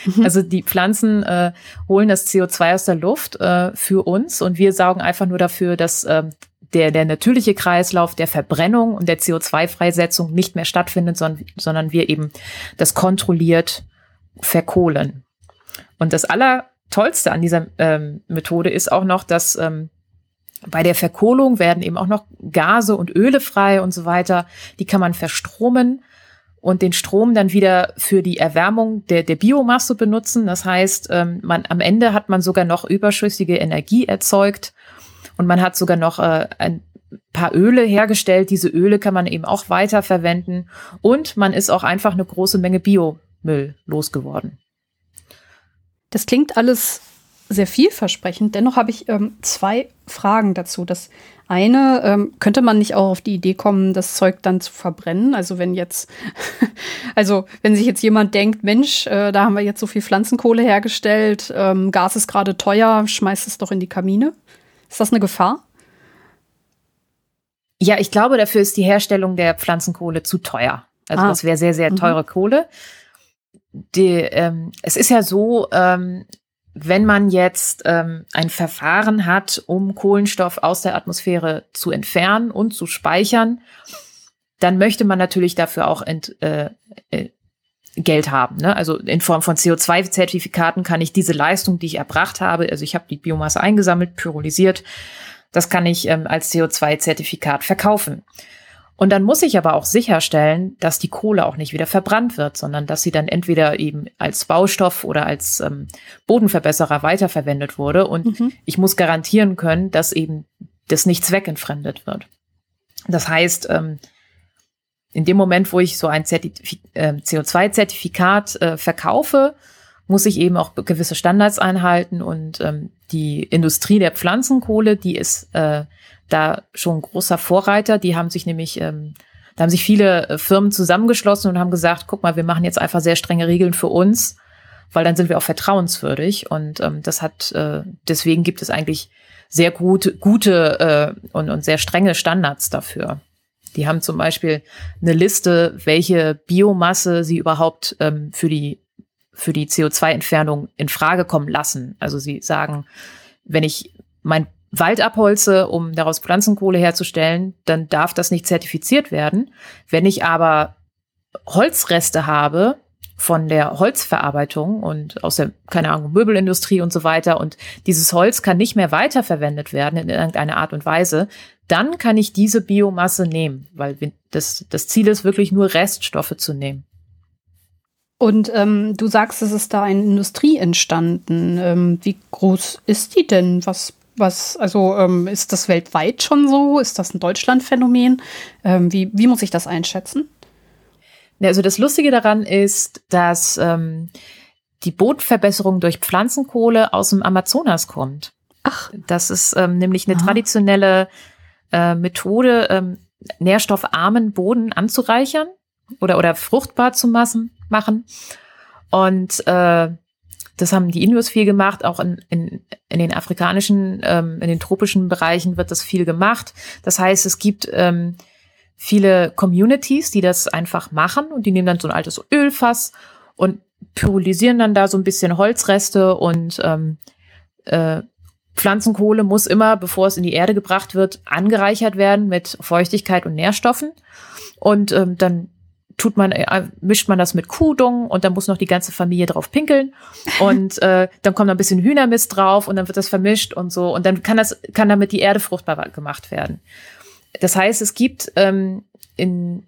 Mhm. Also die Pflanzen äh, holen das CO2 aus der Luft äh, für uns und wir saugen einfach nur dafür, dass ähm, der, der natürliche Kreislauf der Verbrennung und der CO2-Freisetzung nicht mehr stattfindet, sondern, sondern wir eben das kontrolliert verkohlen. Und das Allertollste an dieser ähm, Methode ist auch noch, dass ähm, bei der Verkohlung werden eben auch noch Gase und Öle frei und so weiter. Die kann man verstromen und den Strom dann wieder für die Erwärmung der, der Biomasse benutzen. Das heißt, ähm, man, am Ende hat man sogar noch überschüssige Energie erzeugt und man hat sogar noch äh, ein paar Öle hergestellt. Diese Öle kann man eben auch weiter verwenden. Und man ist auch einfach eine große Menge Biomüll losgeworden. Das klingt alles sehr vielversprechend. Dennoch habe ich ähm, zwei Fragen dazu. Das eine, ähm, könnte man nicht auch auf die Idee kommen, das Zeug dann zu verbrennen? Also wenn jetzt, also wenn sich jetzt jemand denkt, Mensch, äh, da haben wir jetzt so viel Pflanzenkohle hergestellt, ähm, Gas ist gerade teuer, schmeißt es doch in die Kamine. Ist das eine Gefahr? Ja, ich glaube, dafür ist die Herstellung der Pflanzenkohle zu teuer. Also ah. das wäre sehr, sehr mhm. teure mhm. Kohle. Die, ähm, es ist ja so, ähm, wenn man jetzt ähm, ein Verfahren hat, um Kohlenstoff aus der Atmosphäre zu entfernen und zu speichern, dann möchte man natürlich dafür auch ent, äh, äh, Geld haben. Ne? Also in Form von CO2-Zertifikaten kann ich diese Leistung, die ich erbracht habe, also ich habe die Biomasse eingesammelt, pyrolysiert, das kann ich ähm, als CO2-Zertifikat verkaufen. Und dann muss ich aber auch sicherstellen, dass die Kohle auch nicht wieder verbrannt wird, sondern dass sie dann entweder eben als Baustoff oder als ähm, Bodenverbesserer weiterverwendet wurde. Und mhm. ich muss garantieren können, dass eben das nicht zweckentfremdet wird. Das heißt, ähm, in dem Moment, wo ich so ein Zertif äh, CO2-Zertifikat äh, verkaufe, muss ich eben auch gewisse Standards einhalten und ähm, die Industrie der Pflanzenkohle, die ist äh, da schon großer Vorreiter. Die haben sich nämlich, ähm, da haben sich viele äh, Firmen zusammengeschlossen und haben gesagt, guck mal, wir machen jetzt einfach sehr strenge Regeln für uns, weil dann sind wir auch vertrauenswürdig. Und ähm, das hat, äh, deswegen gibt es eigentlich sehr gut, gute äh, und, und sehr strenge Standards dafür. Die haben zum Beispiel eine Liste, welche Biomasse sie überhaupt ähm, für die für die CO2-Entfernung in Frage kommen lassen. Also sie sagen, wenn ich mein Wald abholze, um daraus Pflanzenkohle herzustellen, dann darf das nicht zertifiziert werden. Wenn ich aber Holzreste habe von der Holzverarbeitung und aus der, keine Ahnung, Möbelindustrie und so weiter und dieses Holz kann nicht mehr weiterverwendet werden in irgendeiner Art und Weise, dann kann ich diese Biomasse nehmen, weil das, das Ziel ist wirklich nur Reststoffe zu nehmen. Und ähm, du sagst, es ist da eine Industrie entstanden. Ähm, wie groß ist die denn? Was, was, also ähm, ist das weltweit schon so? Ist das ein Deutschlandphänomen? Ähm, wie, wie muss ich das einschätzen? Also das Lustige daran ist, dass ähm, die Bodenverbesserung durch Pflanzenkohle aus dem Amazonas kommt. Ach. Das ist ähm, nämlich eine Aha. traditionelle äh, Methode, ähm, nährstoffarmen Boden anzureichern oder, oder fruchtbar zu massen, machen. Und äh, das haben die Indus viel gemacht, auch in, in, in den afrikanischen, ähm, in den tropischen Bereichen wird das viel gemacht. Das heißt, es gibt ähm, viele Communities, die das einfach machen und die nehmen dann so ein altes Ölfass und pyrolysieren dann da so ein bisschen Holzreste und ähm, äh, Pflanzenkohle muss immer, bevor es in die Erde gebracht wird, angereichert werden mit Feuchtigkeit und Nährstoffen. Und ähm, dann tut man, äh, mischt man das mit Kuhdung und dann muss noch die ganze Familie drauf pinkeln und äh, dann kommt noch ein bisschen Hühnermist drauf und dann wird das vermischt und so und dann kann das, kann damit die Erde fruchtbar gemacht werden. Das heißt, es gibt ähm, in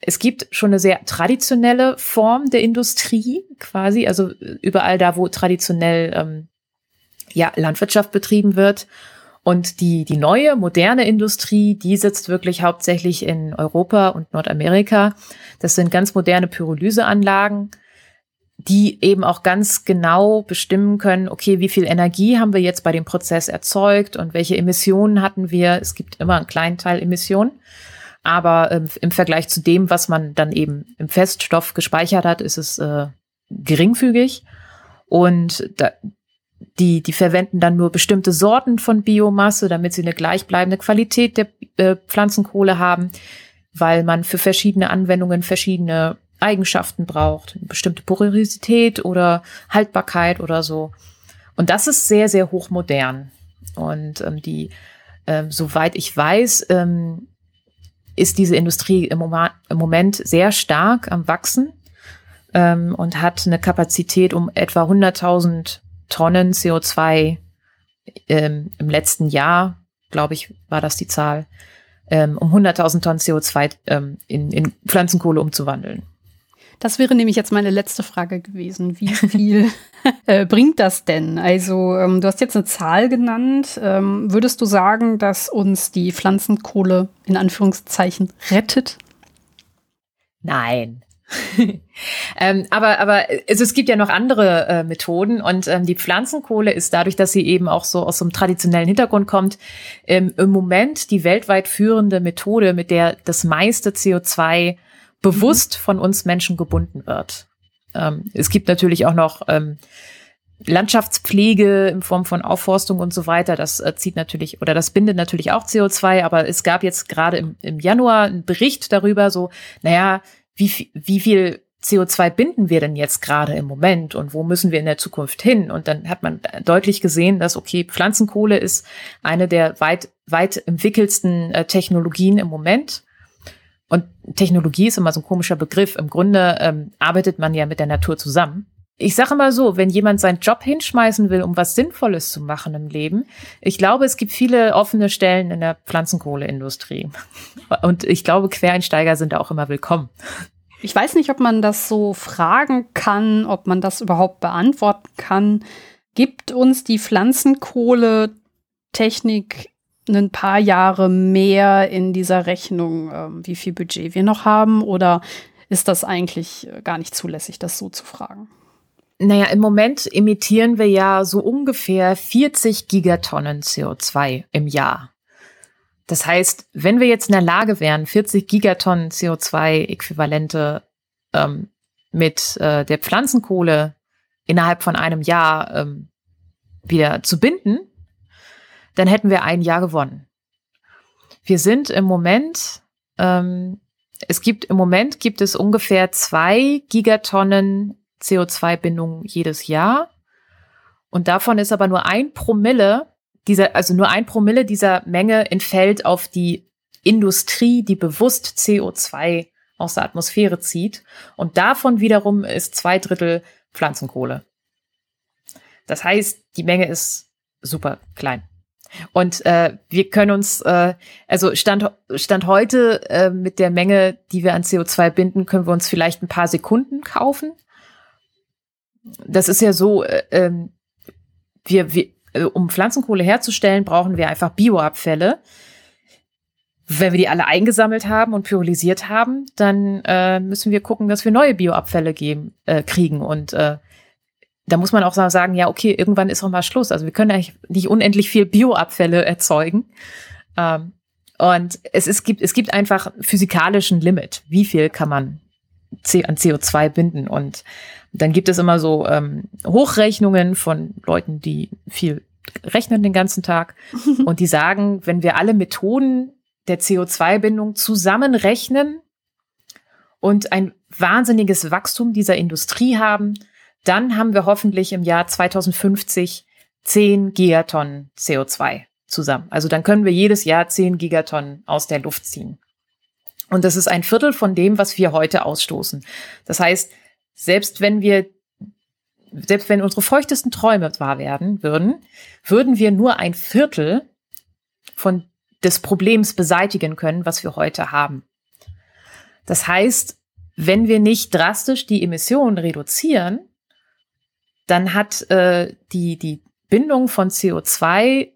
es gibt schon eine sehr traditionelle Form der Industrie quasi, also überall da, wo traditionell ähm, ja, Landwirtschaft betrieben wird. Und die, die neue, moderne Industrie, die sitzt wirklich hauptsächlich in Europa und Nordamerika. Das sind ganz moderne Pyrolyseanlagen, die eben auch ganz genau bestimmen können, okay, wie viel Energie haben wir jetzt bei dem Prozess erzeugt und welche Emissionen hatten wir. Es gibt immer einen kleinen Teil Emissionen. Aber ähm, im Vergleich zu dem, was man dann eben im Feststoff gespeichert hat, ist es äh, geringfügig. Und da, die, die verwenden dann nur bestimmte Sorten von Biomasse, damit sie eine gleichbleibende Qualität der äh, Pflanzenkohle haben, weil man für verschiedene Anwendungen verschiedene Eigenschaften braucht, eine bestimmte Porosität oder Haltbarkeit oder so. Und das ist sehr, sehr hochmodern. Und ähm, die, ähm, soweit ich weiß, ähm, ist diese Industrie im, Moment, im Moment sehr stark am Wachsen ähm, und hat eine Kapazität um etwa 100.000 Tonnen CO2 ähm, im letzten Jahr, glaube ich, war das die Zahl, ähm, um 100.000 Tonnen CO2 ähm, in, in Pflanzenkohle umzuwandeln. Das wäre nämlich jetzt meine letzte Frage gewesen. Wie viel äh, bringt das denn? Also, ähm, du hast jetzt eine Zahl genannt. Ähm, würdest du sagen, dass uns die Pflanzenkohle in Anführungszeichen rettet? Nein, ähm, aber aber also es gibt ja noch andere äh, Methoden und ähm, die Pflanzenkohle ist dadurch, dass sie eben auch so aus so einem traditionellen Hintergrund kommt, ähm, im Moment die weltweit führende Methode, mit der das meiste CO2 bewusst mhm. von uns Menschen gebunden wird. Ähm, es gibt natürlich auch noch ähm, Landschaftspflege in Form von Aufforstung und so weiter, das äh, zieht natürlich oder das bindet natürlich auch CO2, aber es gab jetzt gerade im, im Januar einen Bericht darüber, so, naja, wie, wie viel CO2 binden wir denn jetzt gerade im Moment und wo müssen wir in der Zukunft hin? Und dann hat man deutlich gesehen, dass, okay, Pflanzenkohle ist eine der weit, weit entwickelsten äh, Technologien im Moment. Und Technologie ist immer so ein komischer Begriff. Im Grunde ähm, arbeitet man ja mit der Natur zusammen. Ich sage mal so, wenn jemand seinen Job hinschmeißen will, um was Sinnvolles zu machen im Leben, ich glaube, es gibt viele offene Stellen in der Pflanzenkohleindustrie. Und ich glaube, Quereinsteiger sind da auch immer willkommen. Ich weiß nicht, ob man das so fragen kann, ob man das überhaupt beantworten kann. Gibt uns die Pflanzenkohle-Technik ein paar Jahre mehr in dieser Rechnung, äh, wie viel Budget wir noch haben? Oder ist das eigentlich gar nicht zulässig, das so zu fragen? Naja, im Moment emittieren wir ja so ungefähr 40 Gigatonnen CO2 im Jahr. Das heißt, wenn wir jetzt in der Lage wären, 40 Gigatonnen CO2-Äquivalente ähm, mit äh, der Pflanzenkohle innerhalb von einem Jahr ähm, wieder zu binden, dann hätten wir ein Jahr gewonnen. Wir sind im Moment, ähm, es gibt im Moment gibt es ungefähr zwei Gigatonnen CO2-Bindung jedes Jahr. Und davon ist aber nur ein Promille dieser, also nur ein Promille dieser Menge entfällt auf die Industrie, die bewusst CO2 aus der Atmosphäre zieht. Und davon wiederum ist zwei Drittel Pflanzenkohle. Das heißt, die Menge ist super klein. Und äh, wir können uns, äh, also Stand, Stand heute äh, mit der Menge, die wir an CO2 binden, können wir uns vielleicht ein paar Sekunden kaufen das ist ja so, äh, ähm, wir, wir, äh, um Pflanzenkohle herzustellen, brauchen wir einfach Bioabfälle. Wenn wir die alle eingesammelt haben und pyrolysiert haben, dann äh, müssen wir gucken, dass wir neue Bioabfälle geben, äh, kriegen. Und äh, da muss man auch sagen, ja, okay, irgendwann ist auch mal Schluss. Also wir können eigentlich nicht unendlich viel Bioabfälle erzeugen. Ähm, und es, es, gibt, es gibt einfach physikalischen Limit. Wie viel kann man C an CO2 binden? Und dann gibt es immer so ähm, Hochrechnungen von Leuten, die viel rechnen den ganzen Tag und die sagen, wenn wir alle Methoden der CO2-Bindung zusammenrechnen und ein wahnsinniges Wachstum dieser Industrie haben, dann haben wir hoffentlich im Jahr 2050 10 Gigatonnen CO2 zusammen. Also dann können wir jedes Jahr 10 Gigatonnen aus der Luft ziehen. Und das ist ein Viertel von dem, was wir heute ausstoßen. Das heißt, selbst wenn wir, selbst wenn unsere feuchtesten Träume wahr werden würden, würden wir nur ein Viertel von des Problems beseitigen können, was wir heute haben. Das heißt, wenn wir nicht drastisch die Emissionen reduzieren, dann hat äh, die, die Bindung von CO2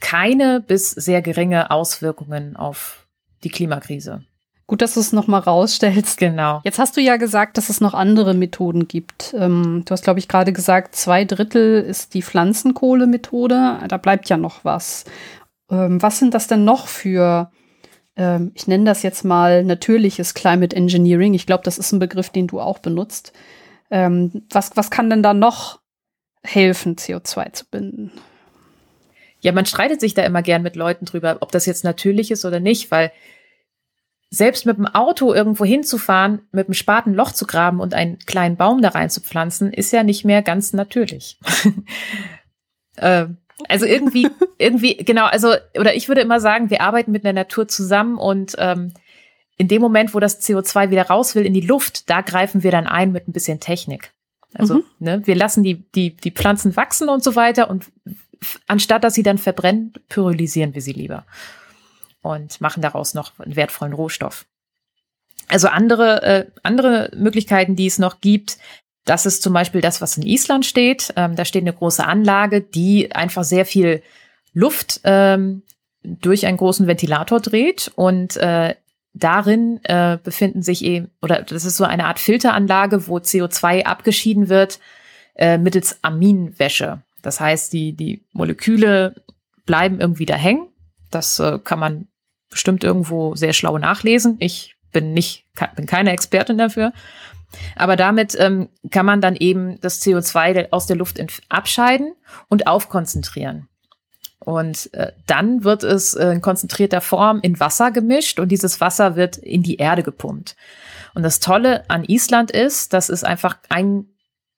keine bis sehr geringe Auswirkungen auf die Klimakrise. Gut, dass du es nochmal rausstellst. Genau. Jetzt hast du ja gesagt, dass es noch andere Methoden gibt. Ähm, du hast, glaube ich, gerade gesagt, zwei Drittel ist die Pflanzenkohle-Methode. Da bleibt ja noch was. Ähm, was sind das denn noch für, ähm, ich nenne das jetzt mal natürliches Climate Engineering? Ich glaube, das ist ein Begriff, den du auch benutzt. Ähm, was, was kann denn da noch helfen, CO2 zu binden? Ja, man streitet sich da immer gern mit Leuten drüber, ob das jetzt natürlich ist oder nicht, weil selbst mit dem Auto irgendwo hinzufahren, mit dem Spaten Loch zu graben und einen kleinen Baum da rein zu pflanzen, ist ja nicht mehr ganz natürlich. äh, also irgendwie, irgendwie, genau, also, oder ich würde immer sagen, wir arbeiten mit der Natur zusammen und ähm, in dem Moment, wo das CO2 wieder raus will in die Luft, da greifen wir dann ein mit ein bisschen Technik. Also, mhm. ne, wir lassen die, die, die Pflanzen wachsen und so weiter und anstatt dass sie dann verbrennen, pyrolysieren wir sie lieber und machen daraus noch einen wertvollen Rohstoff. Also andere, äh, andere Möglichkeiten, die es noch gibt, das ist zum Beispiel das, was in Island steht. Ähm, da steht eine große Anlage, die einfach sehr viel Luft ähm, durch einen großen Ventilator dreht und äh, darin äh, befinden sich eben, oder das ist so eine Art Filteranlage, wo CO2 abgeschieden wird äh, mittels Aminwäsche. Das heißt, die, die Moleküle bleiben irgendwie da hängen. Das äh, kann man bestimmt irgendwo sehr schlau nachlesen. Ich bin nicht, bin keine Expertin dafür. Aber damit ähm, kann man dann eben das CO2 aus der Luft abscheiden und aufkonzentrieren. Und äh, dann wird es äh, in konzentrierter Form in Wasser gemischt und dieses Wasser wird in die Erde gepumpt. Und das Tolle an Island ist, das ist einfach ein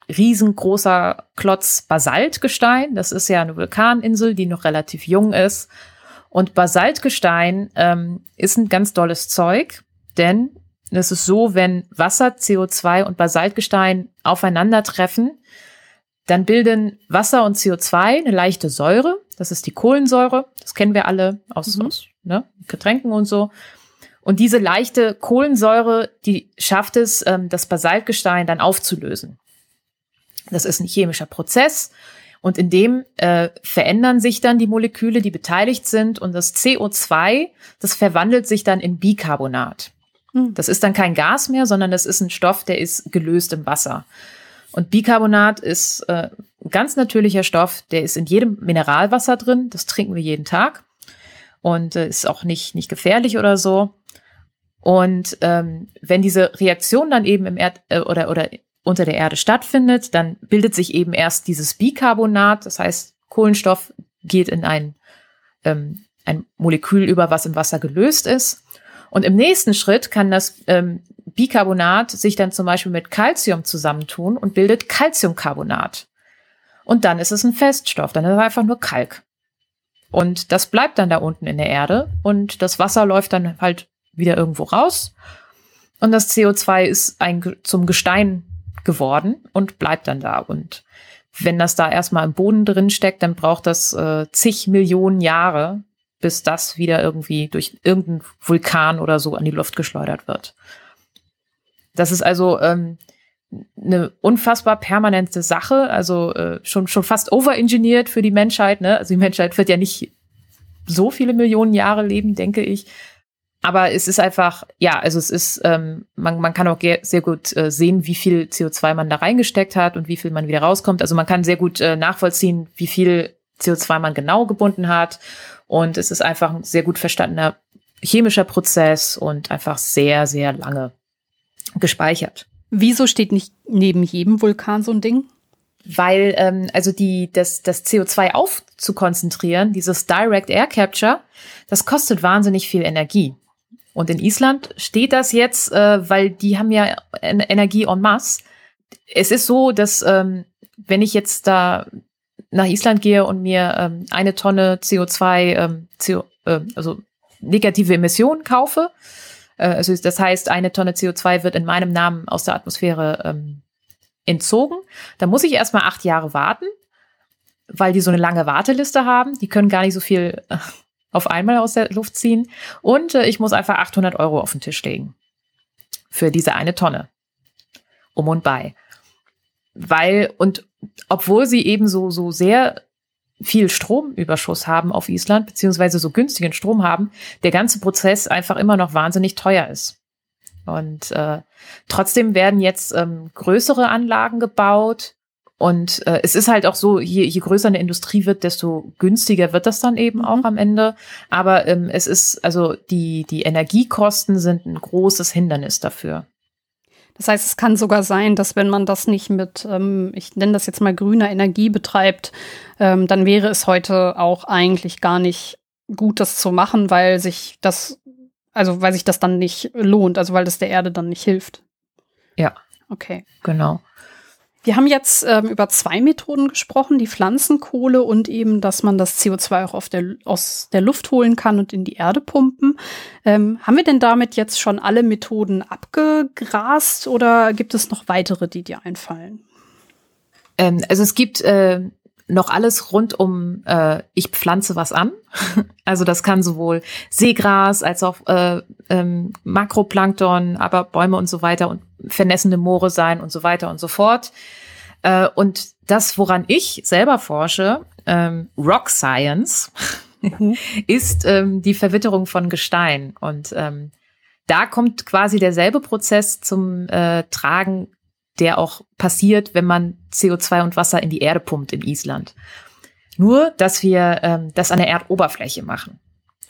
riesengroßer Klotz Basaltgestein. Das ist ja eine Vulkaninsel, die noch relativ jung ist. Und Basaltgestein ähm, ist ein ganz dolles Zeug, denn es ist so, wenn Wasser, CO2 und Basaltgestein aufeinandertreffen, dann bilden Wasser und CO2 eine leichte Säure. Das ist die Kohlensäure. Das kennen wir alle aus, mhm. aus ne, Getränken und so. Und diese leichte Kohlensäure, die schafft es, ähm, das Basaltgestein dann aufzulösen. Das ist ein chemischer Prozess. Und in dem äh, verändern sich dann die Moleküle, die beteiligt sind. Und das CO2, das verwandelt sich dann in Bicarbonat. Hm. Das ist dann kein Gas mehr, sondern das ist ein Stoff, der ist gelöst im Wasser. Und Bicarbonat ist äh, ein ganz natürlicher Stoff, der ist in jedem Mineralwasser drin. Das trinken wir jeden Tag. Und äh, ist auch nicht, nicht gefährlich oder so. Und ähm, wenn diese Reaktion dann eben im Erd äh, oder, oder unter der Erde stattfindet, dann bildet sich eben erst dieses Bicarbonat, das heißt Kohlenstoff geht in ein, ähm, ein Molekül über, was im Wasser gelöst ist. Und im nächsten Schritt kann das ähm, Bicarbonat sich dann zum Beispiel mit Calcium zusammentun und bildet Calciumcarbonat. Und dann ist es ein Feststoff, dann ist es einfach nur Kalk. Und das bleibt dann da unten in der Erde und das Wasser läuft dann halt wieder irgendwo raus. Und das CO2 ist ein, zum Gestein geworden und bleibt dann da. Und wenn das da erstmal im Boden drin steckt, dann braucht das äh, zig Millionen Jahre, bis das wieder irgendwie durch irgendeinen Vulkan oder so an die Luft geschleudert wird. Das ist also ähm, eine unfassbar permanente Sache, also äh, schon, schon fast overengineert für die Menschheit. Ne? Also die Menschheit wird ja nicht so viele Millionen Jahre leben, denke ich. Aber es ist einfach, ja, also es ist, ähm, man, man kann auch sehr gut äh, sehen, wie viel CO2 man da reingesteckt hat und wie viel man wieder rauskommt. Also man kann sehr gut äh, nachvollziehen, wie viel CO2 man genau gebunden hat. Und es ist einfach ein sehr gut verstandener chemischer Prozess und einfach sehr, sehr lange gespeichert. Wieso steht nicht neben jedem Vulkan so ein Ding? Weil ähm, also die das das CO2 aufzukonzentrieren, dieses Direct Air Capture, das kostet wahnsinnig viel Energie. Und in Island steht das jetzt, äh, weil die haben ja Energie en masse. Es ist so, dass ähm, wenn ich jetzt da nach Island gehe und mir ähm, eine Tonne CO2, ähm, CO, äh, also negative Emissionen kaufe, äh, also das heißt, eine Tonne CO2 wird in meinem Namen aus der Atmosphäre ähm, entzogen, dann muss ich erstmal acht Jahre warten, weil die so eine lange Warteliste haben. Die können gar nicht so viel auf einmal aus der Luft ziehen. Und äh, ich muss einfach 800 Euro auf den Tisch legen für diese eine Tonne. Um und bei. Weil, und obwohl sie eben so, so sehr viel Stromüberschuss haben auf Island, beziehungsweise so günstigen Strom haben, der ganze Prozess einfach immer noch wahnsinnig teuer ist. Und äh, trotzdem werden jetzt ähm, größere Anlagen gebaut. Und äh, es ist halt auch so, je, je größer eine Industrie wird, desto günstiger wird das dann eben mhm. auch am Ende. Aber ähm, es ist, also die, die Energiekosten sind ein großes Hindernis dafür. Das heißt, es kann sogar sein, dass wenn man das nicht mit, ähm, ich nenne das jetzt mal grüner Energie betreibt, ähm, dann wäre es heute auch eigentlich gar nicht gut, das zu machen, weil sich das, also weil sich das dann nicht lohnt, also weil das der Erde dann nicht hilft. Ja. Okay. Genau. Wir haben jetzt ähm, über zwei Methoden gesprochen, die Pflanzenkohle und eben, dass man das CO2 auch der, aus der Luft holen kann und in die Erde pumpen. Ähm, haben wir denn damit jetzt schon alle Methoden abgegrast oder gibt es noch weitere, die dir einfallen? Ähm, also es gibt äh, noch alles rund um äh, ich pflanze was an. also das kann sowohl Seegras als auch äh, ähm, Makroplankton, aber Bäume und so weiter und vernässende Moore sein und so weiter und so fort. Äh, und das, woran ich selber forsche, ähm, Rock Science, ist ähm, die Verwitterung von Gestein. Und ähm, da kommt quasi derselbe Prozess zum äh, Tragen, der auch passiert, wenn man CO2 und Wasser in die Erde pumpt in Island. Nur, dass wir ähm, das an der Erdoberfläche machen.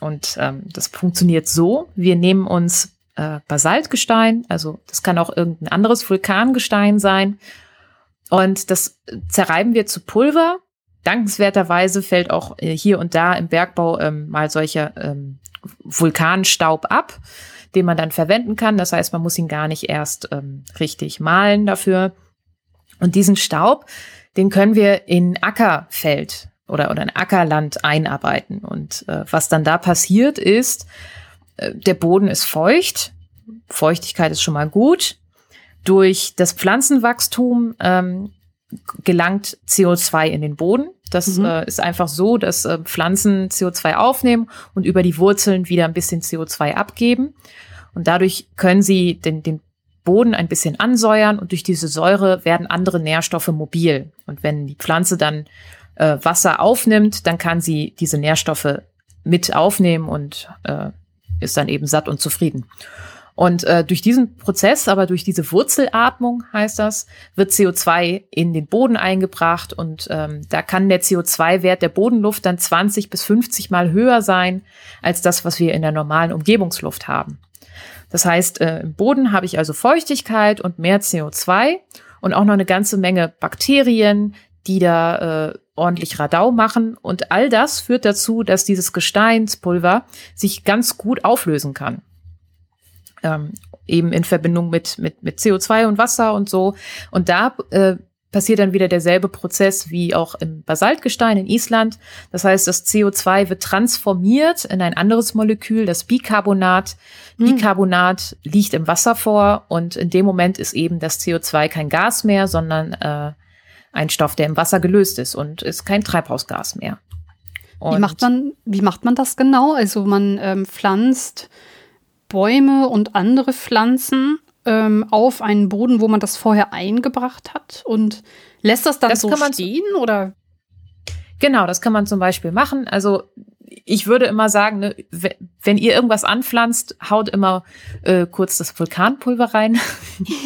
Und ähm, das funktioniert so, wir nehmen uns äh, Basaltgestein, also das kann auch irgendein anderes Vulkangestein sein. Und das zerreiben wir zu Pulver. Dankenswerterweise fällt auch äh, hier und da im Bergbau ähm, mal solcher ähm, Vulkanstaub ab, den man dann verwenden kann. Das heißt, man muss ihn gar nicht erst ähm, richtig mahlen dafür. Und diesen Staub, den können wir in Ackerfeld oder, oder in Ackerland einarbeiten. Und äh, was dann da passiert ist, äh, der Boden ist feucht. Pfeuchtigkeit ist schon mal gut. Durch das Pflanzenwachstum ähm, gelangt CO2 in den Boden. Das mhm. äh, ist einfach so, dass äh, Pflanzen CO2 aufnehmen und über die Wurzeln wieder ein bisschen CO2 abgeben. Und dadurch können sie den, den Boden ein bisschen ansäuern und durch diese Säure werden andere Nährstoffe mobil. Und wenn die Pflanze dann äh, Wasser aufnimmt, dann kann sie diese Nährstoffe mit aufnehmen und äh, ist dann eben satt und zufrieden. Und äh, durch diesen Prozess, aber durch diese Wurzelatmung heißt das, wird CO2 in den Boden eingebracht und ähm, da kann der CO2-Wert der Bodenluft dann 20 bis 50 Mal höher sein als das, was wir in der normalen Umgebungsluft haben. Das heißt, äh, im Boden habe ich also Feuchtigkeit und mehr CO2 und auch noch eine ganze Menge Bakterien, die da äh, ordentlich Radau machen. Und all das führt dazu, dass dieses Gesteinspulver sich ganz gut auflösen kann ähm, eben in Verbindung mit, mit, mit CO2 und Wasser und so. Und da äh, passiert dann wieder derselbe Prozess wie auch im Basaltgestein in Island. Das heißt, das CO2 wird transformiert in ein anderes Molekül, das Bicarbonat. Mhm. Bicarbonat liegt im Wasser vor und in dem Moment ist eben das CO2 kein Gas mehr, sondern äh, ein Stoff, der im Wasser gelöst ist und ist kein Treibhausgas mehr. Und wie macht man, wie macht man das genau? Also man ähm, pflanzt Bäume und andere Pflanzen ähm, auf einen Boden, wo man das vorher eingebracht hat und lässt das dann das so stehen oder? Genau, das kann man zum Beispiel machen. Also ich würde immer sagen, ne, wenn ihr irgendwas anpflanzt, haut immer äh, kurz das Vulkanpulver rein.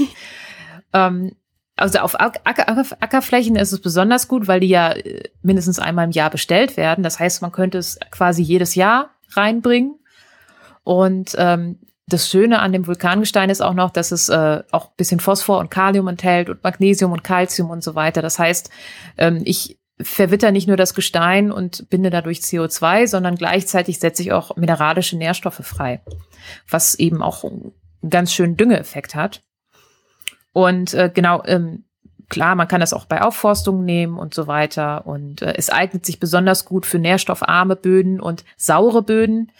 ähm, also auf Acker, Ackerflächen ist es besonders gut, weil die ja äh, mindestens einmal im Jahr bestellt werden. Das heißt, man könnte es quasi jedes Jahr reinbringen. Und ähm, das Schöne an dem Vulkangestein ist auch noch, dass es äh, auch bisschen Phosphor und Kalium enthält und Magnesium und Calcium und so weiter. Das heißt, ähm, ich verwitter nicht nur das Gestein und binde dadurch CO2, sondern gleichzeitig setze ich auch mineralische Nährstoffe frei, was eben auch einen ganz schönen Düngeeffekt hat. Und äh, genau, ähm, klar, man kann das auch bei Aufforstung nehmen und so weiter. Und äh, es eignet sich besonders gut für nährstoffarme Böden und saure Böden,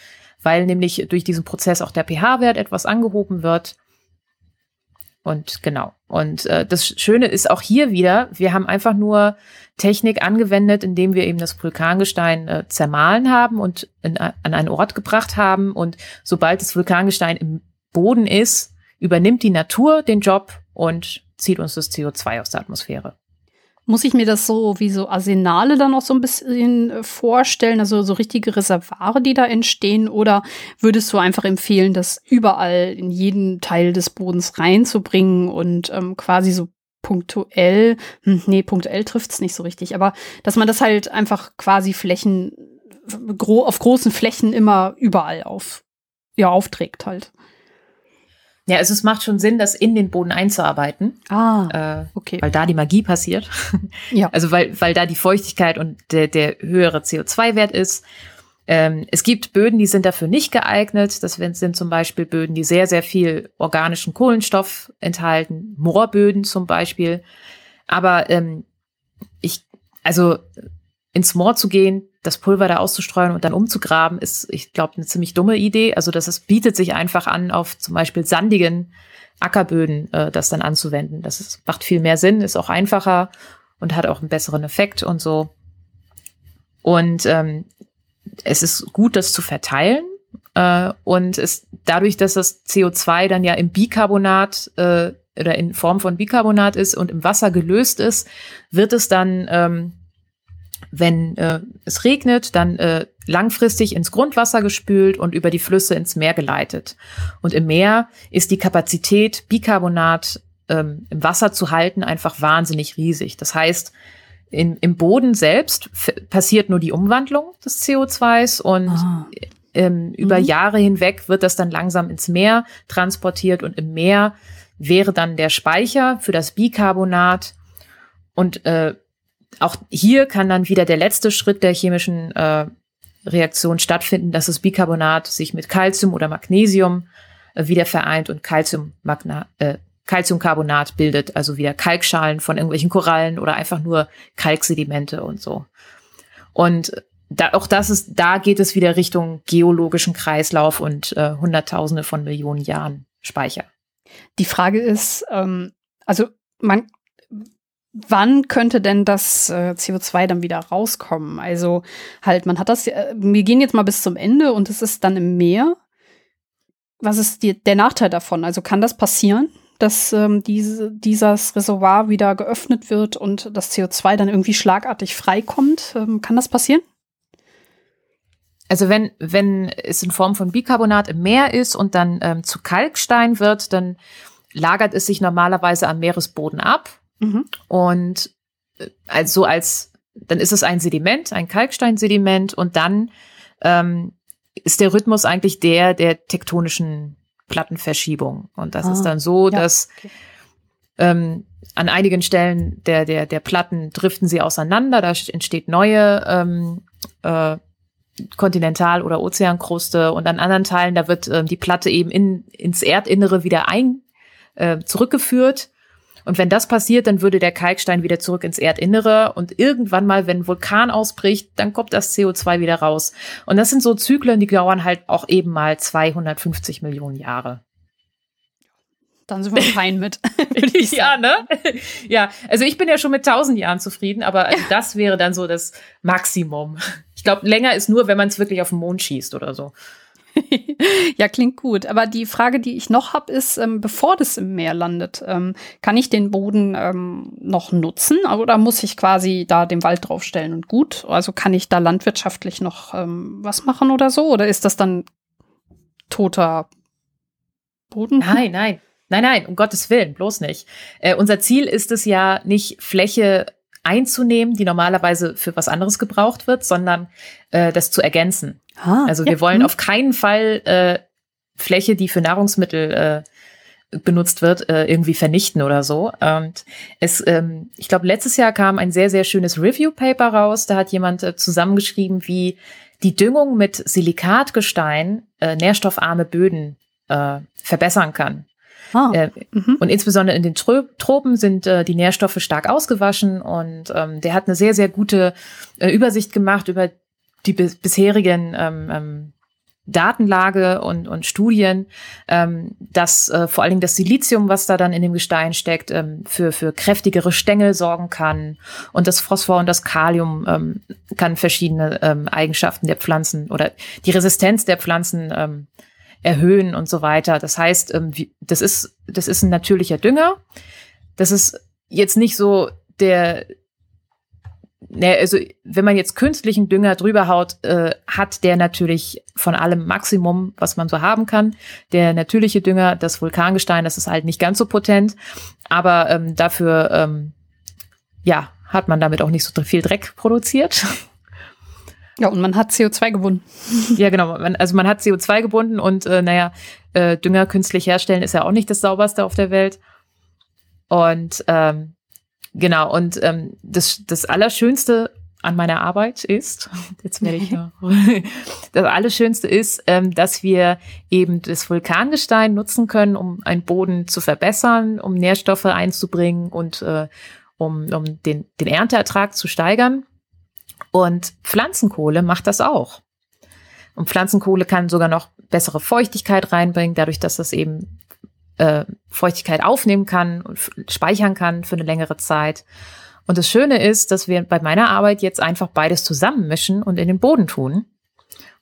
weil nämlich durch diesen Prozess auch der pH-Wert etwas angehoben wird. Und genau. Und äh, das Schöne ist auch hier wieder, wir haben einfach nur Technik angewendet, indem wir eben das Vulkangestein äh, zermahlen haben und in, an einen Ort gebracht haben. Und sobald das Vulkangestein im Boden ist, übernimmt die Natur den Job und zieht uns das CO2 aus der Atmosphäre. Muss ich mir das so wie so Arsenale dann noch so ein bisschen äh, vorstellen, also so richtige Reservare, die da entstehen? Oder würdest du einfach empfehlen, das überall in jeden Teil des Bodens reinzubringen und ähm, quasi so punktuell, hm, nee, punktuell trifft's nicht so richtig, aber dass man das halt einfach quasi Flächen, gro auf großen Flächen immer überall auf, ja, aufträgt halt. Ja, also es macht schon Sinn, das in den Boden einzuarbeiten. Ah, äh, okay. Weil da die Magie passiert. Ja. Also weil, weil da die Feuchtigkeit und der, der höhere CO2-Wert ist. Ähm, es gibt Böden, die sind dafür nicht geeignet. Das sind zum Beispiel Böden, die sehr, sehr viel organischen Kohlenstoff enthalten. Moorböden zum Beispiel. Aber ähm, ich, also ins Moor zu gehen, das Pulver da auszustreuen und dann umzugraben, ist, ich glaube, eine ziemlich dumme Idee. Also das ist, bietet sich einfach an, auf zum Beispiel sandigen Ackerböden äh, das dann anzuwenden. Das ist, macht viel mehr Sinn, ist auch einfacher und hat auch einen besseren Effekt und so. Und ähm, es ist gut, das zu verteilen. Äh, und es, dadurch, dass das CO2 dann ja im Bicarbonat äh, oder in Form von Bicarbonat ist und im Wasser gelöst ist, wird es dann ähm, wenn äh, es regnet, dann äh, langfristig ins Grundwasser gespült und über die Flüsse ins Meer geleitet. Und im Meer ist die Kapazität, Bicarbonat ähm, im Wasser zu halten, einfach wahnsinnig riesig. Das heißt, in, im Boden selbst passiert nur die Umwandlung des CO2s und ah. ähm, über mhm. Jahre hinweg wird das dann langsam ins Meer transportiert und im Meer wäre dann der Speicher für das Bicarbonat und äh, auch hier kann dann wieder der letzte Schritt der chemischen äh, Reaktion stattfinden, dass das Bicarbonat sich mit Calcium oder Magnesium äh, wieder vereint und Calcium äh, Calciumcarbonat bildet, also wieder Kalkschalen von irgendwelchen Korallen oder einfach nur Kalksedimente und so. Und da, auch das ist, da geht es wieder Richtung geologischen Kreislauf und äh, Hunderttausende von Millionen Jahren Speicher. Die Frage ist, ähm, also man wann könnte denn das äh, CO2 dann wieder rauskommen? Also halt, man hat das, äh, wir gehen jetzt mal bis zum Ende und es ist dann im Meer. Was ist die, der Nachteil davon? Also kann das passieren, dass ähm, diese, dieses Reservoir wieder geöffnet wird und das CO2 dann irgendwie schlagartig freikommt? Ähm, kann das passieren? Also wenn, wenn es in Form von Bicarbonat im Meer ist und dann ähm, zu Kalkstein wird, dann lagert es sich normalerweise am Meeresboden ab Mhm. Und äh, also als, dann ist es ein Sediment, ein Kalksteinsediment und dann ähm, ist der Rhythmus eigentlich der der tektonischen Plattenverschiebung. Und das ah, ist dann so, ja, dass okay. ähm, an einigen Stellen der, der, der Platten driften sie auseinander, da entsteht neue ähm, äh, Kontinental- oder Ozeankruste und an anderen Teilen, da wird ähm, die Platte eben in, ins Erdinnere wieder ein, äh, zurückgeführt und wenn das passiert, dann würde der Kalkstein wieder zurück ins Erdinnere und irgendwann mal, wenn ein Vulkan ausbricht, dann kommt das CO2 wieder raus. Und das sind so Zyklen, die dauern halt auch eben mal 250 Millionen Jahre. Dann sind wir fein mit. ja, ne? Ja, also ich bin ja schon mit 1000 Jahren zufrieden, aber also das wäre dann so das Maximum. Ich glaube, länger ist nur, wenn man es wirklich auf den Mond schießt oder so. ja, klingt gut. Aber die Frage, die ich noch habe, ist, ähm, bevor das im Meer landet, ähm, kann ich den Boden ähm, noch nutzen oder muss ich quasi da den Wald draufstellen und gut? Also kann ich da landwirtschaftlich noch ähm, was machen oder so? Oder ist das dann toter Boden? Nein, nein. Nein, nein, um Gottes Willen, bloß nicht. Äh, unser Ziel ist es ja nicht, Fläche einzunehmen, die normalerweise für was anderes gebraucht wird, sondern äh, das zu ergänzen. Ah, also wir wollen hm. auf keinen Fall äh, Fläche, die für Nahrungsmittel äh, benutzt wird, äh, irgendwie vernichten oder so. Und es, ähm, ich glaube, letztes Jahr kam ein sehr, sehr schönes Review-Paper raus. Da hat jemand äh, zusammengeschrieben, wie die Düngung mit Silikatgestein äh, nährstoffarme Böden äh, verbessern kann. Äh, mhm. Und insbesondere in den Tropen sind äh, die Nährstoffe stark ausgewaschen und ähm, der hat eine sehr, sehr gute äh, Übersicht gemacht über die bisherigen ähm, ähm, Datenlage und, und Studien, ähm, dass äh, vor allen Dingen das Silizium, was da dann in dem Gestein steckt, ähm, für, für kräftigere Stängel sorgen kann. Und das Phosphor und das Kalium ähm, kann verschiedene ähm, Eigenschaften der Pflanzen oder die Resistenz der Pflanzen ähm, erhöhen und so weiter. Das heißt, ähm, wie, das, ist, das ist ein natürlicher Dünger. Das ist jetzt nicht so der, ne, also wenn man jetzt künstlichen Dünger drüber haut, äh, hat der natürlich von allem Maximum, was man so haben kann. Der natürliche Dünger, das Vulkangestein, das ist halt nicht ganz so potent, aber ähm, dafür, ähm, ja, hat man damit auch nicht so viel Dreck produziert. Ja, und man hat CO2 gebunden. Ja, genau. Man, also man hat CO2 gebunden und äh, naja, äh, Dünger künstlich herstellen ist ja auch nicht das sauberste auf der Welt. Und ähm, Genau, und ähm, das, das Allerschönste an meiner Arbeit ist, jetzt werde ich noch, das Allerschönste ist, ähm, dass wir eben das Vulkangestein nutzen können, um einen Boden zu verbessern, um Nährstoffe einzubringen und äh, um, um den, den Ernteertrag zu steigern. Und Pflanzenkohle macht das auch. Und Pflanzenkohle kann sogar noch bessere Feuchtigkeit reinbringen, dadurch, dass das eben äh, Feuchtigkeit aufnehmen kann und speichern kann für eine längere Zeit. Und das Schöne ist, dass wir bei meiner Arbeit jetzt einfach beides zusammenmischen und in den Boden tun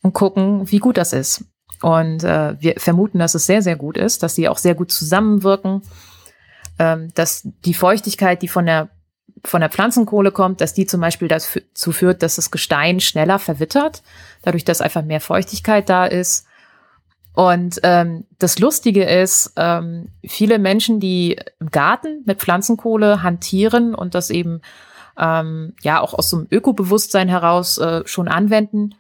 und gucken, wie gut das ist. Und äh, wir vermuten, dass es sehr, sehr gut ist, dass sie auch sehr gut zusammenwirken, ähm, dass die Feuchtigkeit, die von der von der Pflanzenkohle kommt, dass die zum Beispiel dazu führt, dass das Gestein schneller verwittert, dadurch, dass einfach mehr Feuchtigkeit da ist. Und ähm, das Lustige ist, ähm, viele Menschen, die im Garten mit Pflanzenkohle hantieren und das eben ähm, ja auch aus so einem Ökobewusstsein heraus äh, schon anwenden,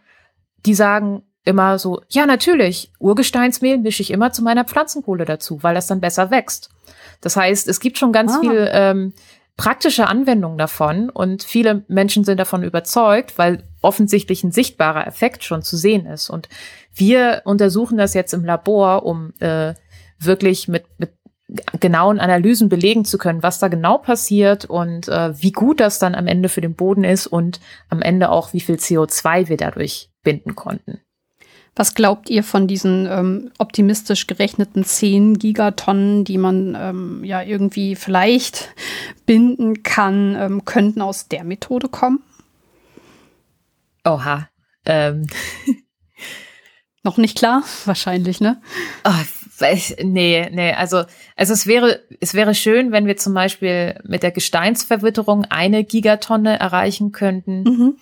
die sagen immer so, ja natürlich, Urgesteinsmehl mische ich immer zu meiner Pflanzenkohle dazu, weil das dann besser wächst. Das heißt, es gibt schon ganz ah. viel ähm, praktische Anwendungen davon und viele Menschen sind davon überzeugt, weil offensichtlich ein sichtbarer Effekt schon zu sehen ist. Und wir untersuchen das jetzt im Labor, um äh, wirklich mit, mit genauen Analysen belegen zu können, was da genau passiert und äh, wie gut das dann am Ende für den Boden ist und am Ende auch, wie viel CO2 wir dadurch binden konnten. Was glaubt ihr von diesen ähm, optimistisch gerechneten 10 Gigatonnen, die man ähm, ja irgendwie vielleicht binden kann, ähm, könnten aus der Methode kommen? Oha. Noch nicht klar? Wahrscheinlich, ne? Oh, nee, nee, also, also es wäre, es wäre schön, wenn wir zum Beispiel mit der Gesteinsverwitterung eine Gigatonne erreichen könnten. Mhm.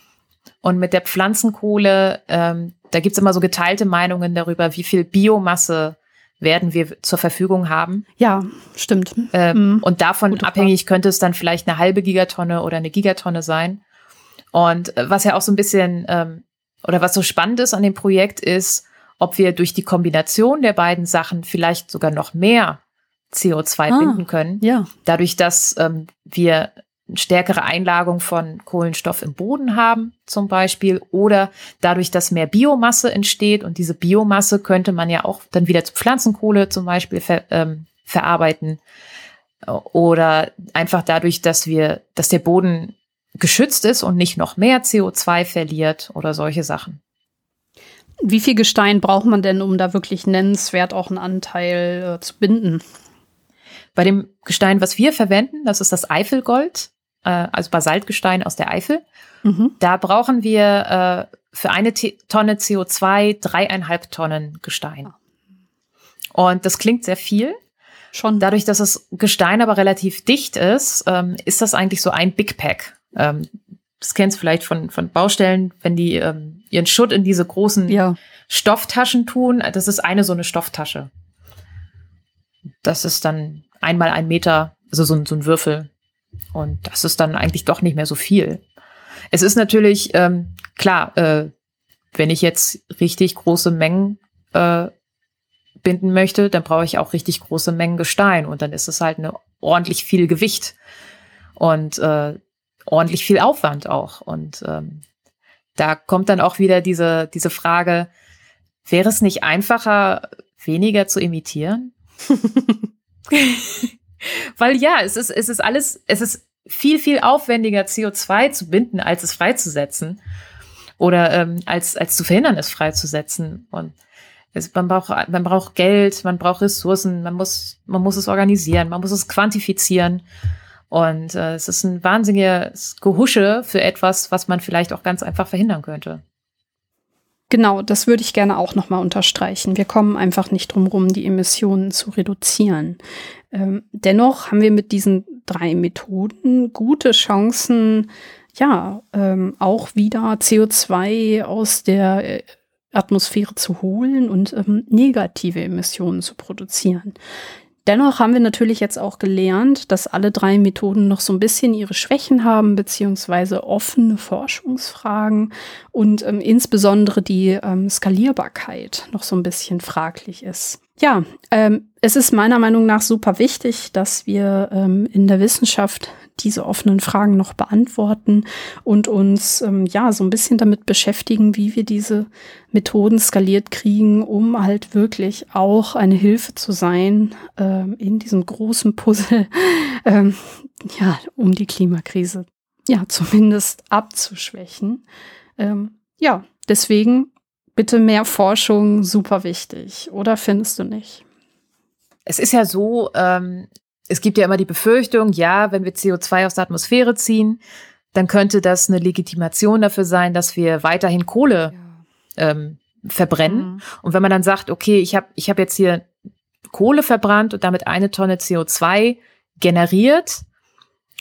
Und mit der Pflanzenkohle, ähm, da gibt's immer so geteilte Meinungen darüber, wie viel Biomasse werden wir zur Verfügung haben. Ja, stimmt. Ähm, mhm. Und davon Gute abhängig Frage. könnte es dann vielleicht eine halbe Gigatonne oder eine Gigatonne sein. Und äh, was ja auch so ein bisschen, ähm, oder was so spannend ist an dem Projekt ist, ob wir durch die Kombination der beiden Sachen vielleicht sogar noch mehr CO2 ah, binden können. Ja. Dadurch, dass ähm, wir stärkere Einlagung von Kohlenstoff im Boden haben, zum Beispiel, oder dadurch, dass mehr Biomasse entsteht und diese Biomasse könnte man ja auch dann wieder zu Pflanzenkohle zum Beispiel ver, ähm, verarbeiten oder einfach dadurch, dass wir, dass der Boden geschützt ist und nicht noch mehr CO2 verliert oder solche Sachen. Wie viel Gestein braucht man denn, um da wirklich nennenswert auch einen Anteil äh, zu binden? Bei dem Gestein, was wir verwenden, das ist das Eifelgold, äh, also Basaltgestein aus der Eifel. Mhm. Da brauchen wir äh, für eine T Tonne CO2 dreieinhalb Tonnen Gestein. Und das klingt sehr viel. Schon. Dadurch, dass das Gestein aber relativ dicht ist, ähm, ist das eigentlich so ein Big Pack. Ähm, das kennst du vielleicht von, von Baustellen, wenn die ähm, ihren Schutt in diese großen ja. Stofftaschen tun. Das ist eine so eine Stofftasche. Das ist dann einmal ein Meter, also so, so ein Würfel. Und das ist dann eigentlich doch nicht mehr so viel. Es ist natürlich ähm, klar, äh, wenn ich jetzt richtig große Mengen äh, binden möchte, dann brauche ich auch richtig große Mengen Gestein und dann ist es halt eine ordentlich viel Gewicht und äh, ordentlich viel Aufwand auch. Und ähm, da kommt dann auch wieder diese, diese Frage, wäre es nicht einfacher, weniger zu imitieren? Weil ja, es ist, es ist alles, es ist viel, viel aufwendiger, CO2 zu binden, als es freizusetzen. Oder ähm, als, als zu verhindern, es freizusetzen. Und es, man, braucht, man braucht Geld, man braucht Ressourcen, man muss, man muss es organisieren, man muss es quantifizieren. Und äh, es ist ein wahnsinniges Gehusche für etwas, was man vielleicht auch ganz einfach verhindern könnte. Genau, das würde ich gerne auch nochmal unterstreichen. Wir kommen einfach nicht drum rum, die Emissionen zu reduzieren. Ähm, dennoch haben wir mit diesen drei Methoden gute Chancen, ja, ähm, auch wieder CO2 aus der äh, Atmosphäre zu holen und ähm, negative Emissionen zu produzieren. Dennoch haben wir natürlich jetzt auch gelernt, dass alle drei Methoden noch so ein bisschen ihre Schwächen haben, beziehungsweise offene Forschungsfragen und ähm, insbesondere die ähm, Skalierbarkeit noch so ein bisschen fraglich ist. Ja, ähm, es ist meiner Meinung nach super wichtig, dass wir ähm, in der Wissenschaft diese offenen Fragen noch beantworten und uns ähm, ja so ein bisschen damit beschäftigen, wie wir diese Methoden skaliert kriegen, um halt wirklich auch eine Hilfe zu sein ähm, in diesem großen Puzzle, ähm, ja, um die Klimakrise ja zumindest abzuschwächen. Ähm, ja, deswegen bitte mehr Forschung, super wichtig, oder findest du nicht? Es ist ja so, ähm, es gibt ja immer die Befürchtung, ja, wenn wir CO2 aus der Atmosphäre ziehen, dann könnte das eine Legitimation dafür sein, dass wir weiterhin Kohle ja. ähm, verbrennen. Mhm. Und wenn man dann sagt, okay, ich habe ich hab jetzt hier Kohle verbrannt und damit eine Tonne CO2 generiert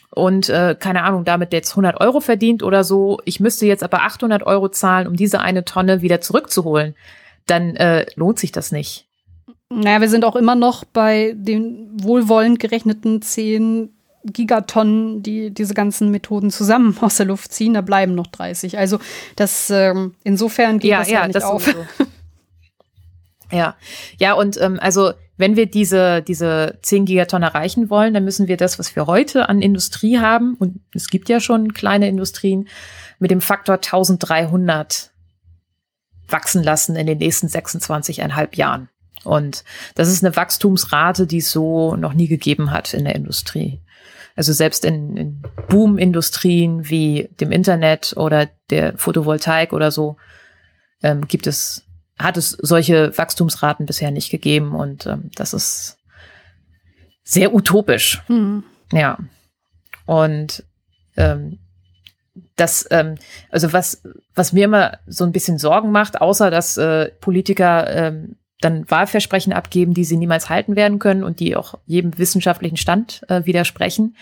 und äh, keine Ahnung, damit jetzt 100 Euro verdient oder so, ich müsste jetzt aber 800 Euro zahlen, um diese eine Tonne wieder zurückzuholen, dann äh, lohnt sich das nicht. Naja, wir sind auch immer noch bei den wohlwollend gerechneten 10 Gigatonnen, die diese ganzen Methoden zusammen aus der Luft ziehen. Da bleiben noch 30. Also das ähm, insofern geht ja, das ja, ja nicht das auf. So. ja, ja und ähm, also wenn wir diese diese 10 Gigatonnen erreichen wollen, dann müssen wir das, was wir heute an Industrie haben und es gibt ja schon kleine Industrien mit dem Faktor 1300 wachsen lassen in den nächsten 26,5 Jahren. Und das ist eine Wachstumsrate, die es so noch nie gegeben hat in der Industrie. Also selbst in, in Boom-Industrien wie dem Internet oder der Photovoltaik oder so ähm, gibt es, hat es solche Wachstumsraten bisher nicht gegeben und ähm, das ist sehr utopisch. Mhm. Ja. Und ähm, das, ähm, also was, was mir immer so ein bisschen Sorgen macht, außer dass äh, Politiker ähm, dann Wahlversprechen abgeben, die sie niemals halten werden können und die auch jedem wissenschaftlichen Stand äh, widersprechen.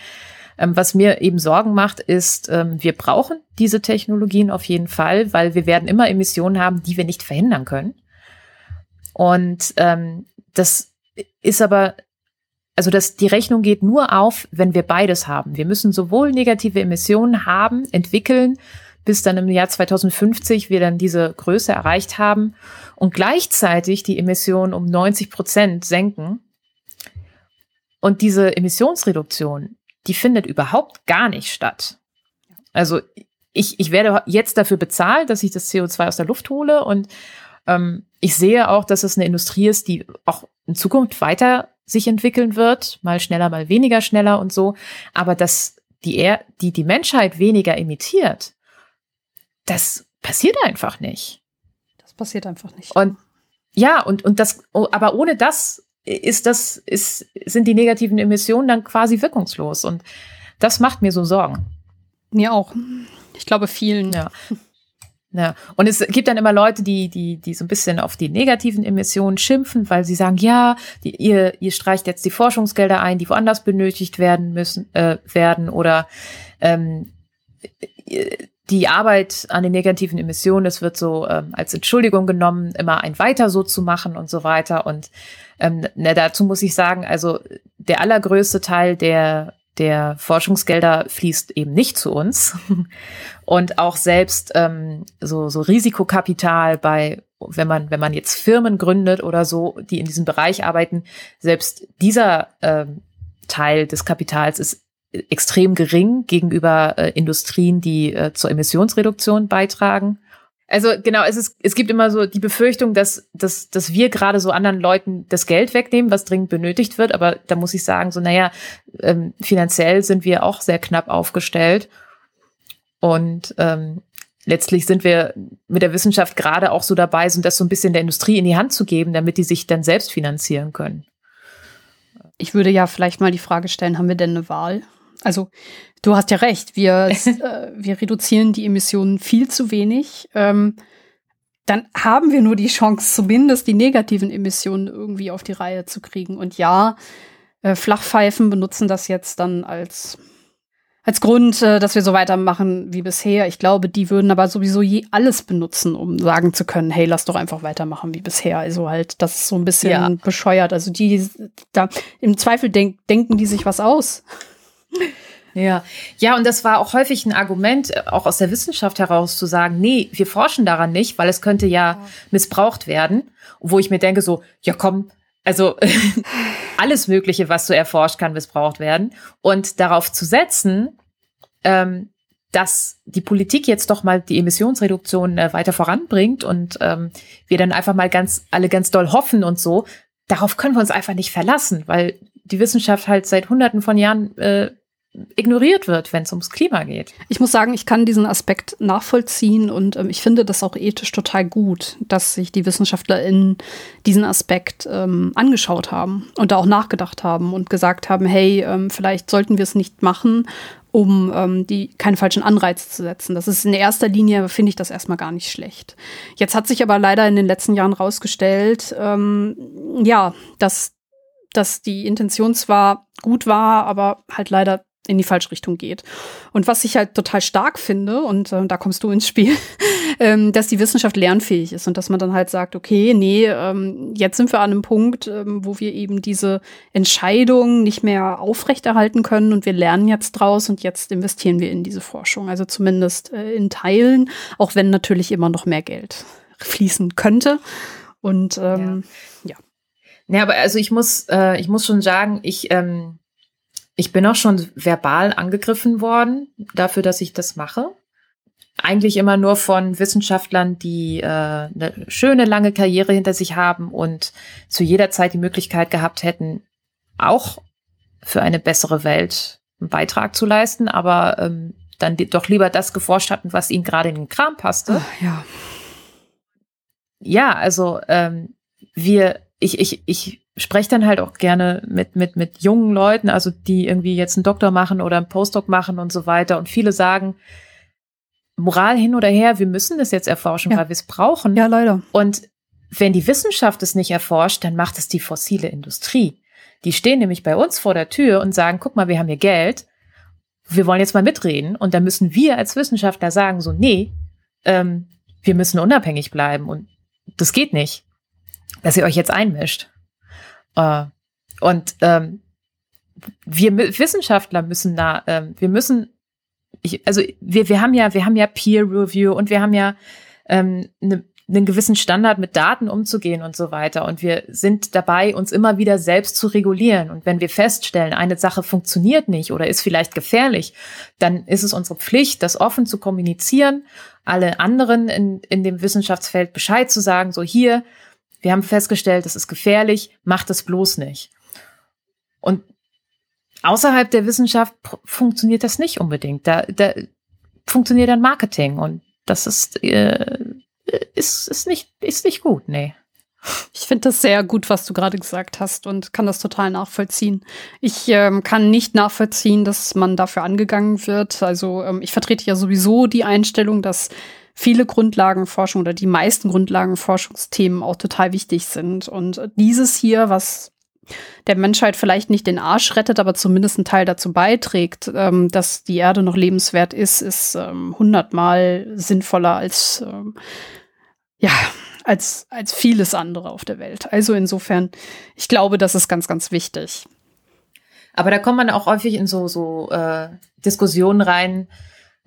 Ähm, was mir eben Sorgen macht, ist, ähm, wir brauchen diese Technologien auf jeden Fall, weil wir werden immer Emissionen haben, die wir nicht verhindern können. Und ähm, das ist aber, also das, die Rechnung geht nur auf, wenn wir beides haben. Wir müssen sowohl negative Emissionen haben, entwickeln, bis dann im Jahr 2050 wir dann diese Größe erreicht haben und gleichzeitig die Emissionen um 90 Prozent senken. Und diese Emissionsreduktion, die findet überhaupt gar nicht statt. Also ich, ich werde jetzt dafür bezahlt, dass ich das CO2 aus der Luft hole und ähm, ich sehe auch, dass es eine Industrie ist, die auch in Zukunft weiter sich entwickeln wird, mal schneller, mal weniger schneller und so. Aber dass die, er die, die Menschheit weniger emittiert, das passiert einfach nicht. Passiert einfach nicht. Und ja, und, und das, oh, aber ohne das ist das, ist, sind die negativen Emissionen dann quasi wirkungslos. Und das macht mir so Sorgen. Mir auch. Ich glaube vielen. Ja. Ja, und es gibt dann immer Leute, die, die, die so ein bisschen auf die negativen Emissionen schimpfen, weil sie sagen, ja, die, ihr, ihr streicht jetzt die Forschungsgelder ein, die woanders benötigt werden müssen, äh, werden oder ähm, die Arbeit an den negativen Emissionen, es wird so ähm, als Entschuldigung genommen, immer ein weiter so zu machen und so weiter. Und ähm, na, dazu muss ich sagen, also der allergrößte Teil der der Forschungsgelder fließt eben nicht zu uns. Und auch selbst ähm, so, so Risikokapital bei, wenn man, wenn man jetzt Firmen gründet oder so, die in diesem Bereich arbeiten, selbst dieser ähm, Teil des Kapitals ist extrem gering gegenüber äh, Industrien, die äh, zur Emissionsreduktion beitragen. Also genau, es, ist, es gibt immer so die Befürchtung, dass, dass, dass wir gerade so anderen Leuten das Geld wegnehmen, was dringend benötigt wird. Aber da muss ich sagen, so naja, ähm, finanziell sind wir auch sehr knapp aufgestellt. Und ähm, letztlich sind wir mit der Wissenschaft gerade auch so dabei, so das so ein bisschen der Industrie in die Hand zu geben, damit die sich dann selbst finanzieren können. Ich würde ja vielleicht mal die Frage stellen, haben wir denn eine Wahl? Also du hast ja recht, wir, äh, wir reduzieren die Emissionen viel zu wenig. Ähm, dann haben wir nur die Chance, zumindest die negativen Emissionen irgendwie auf die Reihe zu kriegen. Und ja, äh, Flachpfeifen benutzen das jetzt dann als, als Grund, äh, dass wir so weitermachen wie bisher. Ich glaube, die würden aber sowieso je alles benutzen, um sagen zu können, hey, lass doch einfach weitermachen wie bisher. Also halt, das ist so ein bisschen ja. bescheuert. Also die, da, im Zweifel denk, denken die sich was aus. Ja, ja, und das war auch häufig ein Argument, äh, auch aus der Wissenschaft heraus zu sagen, nee, wir forschen daran nicht, weil es könnte ja missbraucht werden. Wo ich mir denke, so, ja komm, also alles Mögliche, was du erforscht, kann missbraucht werden. Und darauf zu setzen, ähm, dass die Politik jetzt doch mal die Emissionsreduktion äh, weiter voranbringt und ähm, wir dann einfach mal ganz alle ganz doll hoffen und so, darauf können wir uns einfach nicht verlassen, weil die Wissenschaft halt seit Hunderten von Jahren äh, ignoriert wird, wenn es ums Klima geht. Ich muss sagen, ich kann diesen Aspekt nachvollziehen und ähm, ich finde das auch ethisch total gut, dass sich die WissenschaftlerInnen diesen Aspekt ähm, angeschaut haben und da auch nachgedacht haben und gesagt haben, hey, ähm, vielleicht sollten wir es nicht machen, um ähm, die keine falschen Anreize zu setzen. Das ist in erster Linie, finde ich das erstmal gar nicht schlecht. Jetzt hat sich aber leider in den letzten Jahren rausgestellt, ähm, ja, dass dass die Intention zwar gut war, aber halt leider in die falsche Richtung geht. Und was ich halt total stark finde, und äh, da kommst du ins Spiel, ähm, dass die Wissenschaft lernfähig ist und dass man dann halt sagt, okay, nee, ähm, jetzt sind wir an einem Punkt, ähm, wo wir eben diese Entscheidung nicht mehr aufrechterhalten können und wir lernen jetzt draus und jetzt investieren wir in diese Forschung. Also zumindest äh, in Teilen, auch wenn natürlich immer noch mehr Geld fließen könnte. Und ähm, ja. ja. Ja, aber also ich muss, äh, ich muss schon sagen, ich, ähm, ich bin auch schon verbal angegriffen worden dafür, dass ich das mache. Eigentlich immer nur von Wissenschaftlern, die äh, eine schöne lange Karriere hinter sich haben und zu jeder Zeit die Möglichkeit gehabt hätten, auch für eine bessere Welt einen Beitrag zu leisten, aber ähm, dann doch lieber das geforscht hatten, was ihnen gerade in den Kram passte. Ach, ja. Ja, also ähm, wir, ich, ich, ich spreche dann halt auch gerne mit, mit, mit jungen Leuten, also die irgendwie jetzt einen Doktor machen oder einen Postdoc machen und so weiter. Und viele sagen, Moral hin oder her, wir müssen das jetzt erforschen, ja. weil wir es brauchen. Ja, leider. Und wenn die Wissenschaft es nicht erforscht, dann macht es die fossile Industrie. Die stehen nämlich bei uns vor der Tür und sagen, guck mal, wir haben hier Geld, wir wollen jetzt mal mitreden. Und dann müssen wir als Wissenschaftler sagen, so, nee, ähm, wir müssen unabhängig bleiben. Und das geht nicht, dass ihr euch jetzt einmischt. Äh, und ähm, wir Wissenschaftler müssen da, ähm, wir müssen, ich, also wir, wir haben ja, wir haben ja Peer Review und wir haben ja ähm, ne, einen gewissen Standard mit Daten umzugehen und so weiter. Und wir sind dabei, uns immer wieder selbst zu regulieren. Und wenn wir feststellen, eine Sache funktioniert nicht oder ist vielleicht gefährlich, dann ist es unsere Pflicht, das offen zu kommunizieren, alle anderen in, in dem Wissenschaftsfeld Bescheid zu sagen, so hier, wir haben festgestellt, das ist gefährlich, macht es bloß nicht. Und außerhalb der Wissenschaft funktioniert das nicht unbedingt. Da, da funktioniert dann Marketing und das ist, äh, ist, ist, nicht, ist nicht gut, nee. Ich finde das sehr gut, was du gerade gesagt hast und kann das total nachvollziehen. Ich ähm, kann nicht nachvollziehen, dass man dafür angegangen wird. Also ähm, ich vertrete ja sowieso die Einstellung, dass viele Grundlagenforschung oder die meisten Grundlagenforschungsthemen auch total wichtig sind. Und dieses hier, was der Menschheit vielleicht nicht den Arsch rettet, aber zumindest einen Teil dazu beiträgt, ähm, dass die Erde noch lebenswert ist, ist ähm, hundertmal sinnvoller als ähm, ja als als vieles andere auf der Welt. Also insofern, ich glaube, das ist ganz ganz wichtig. Aber da kommt man auch häufig in so so äh, Diskussionen rein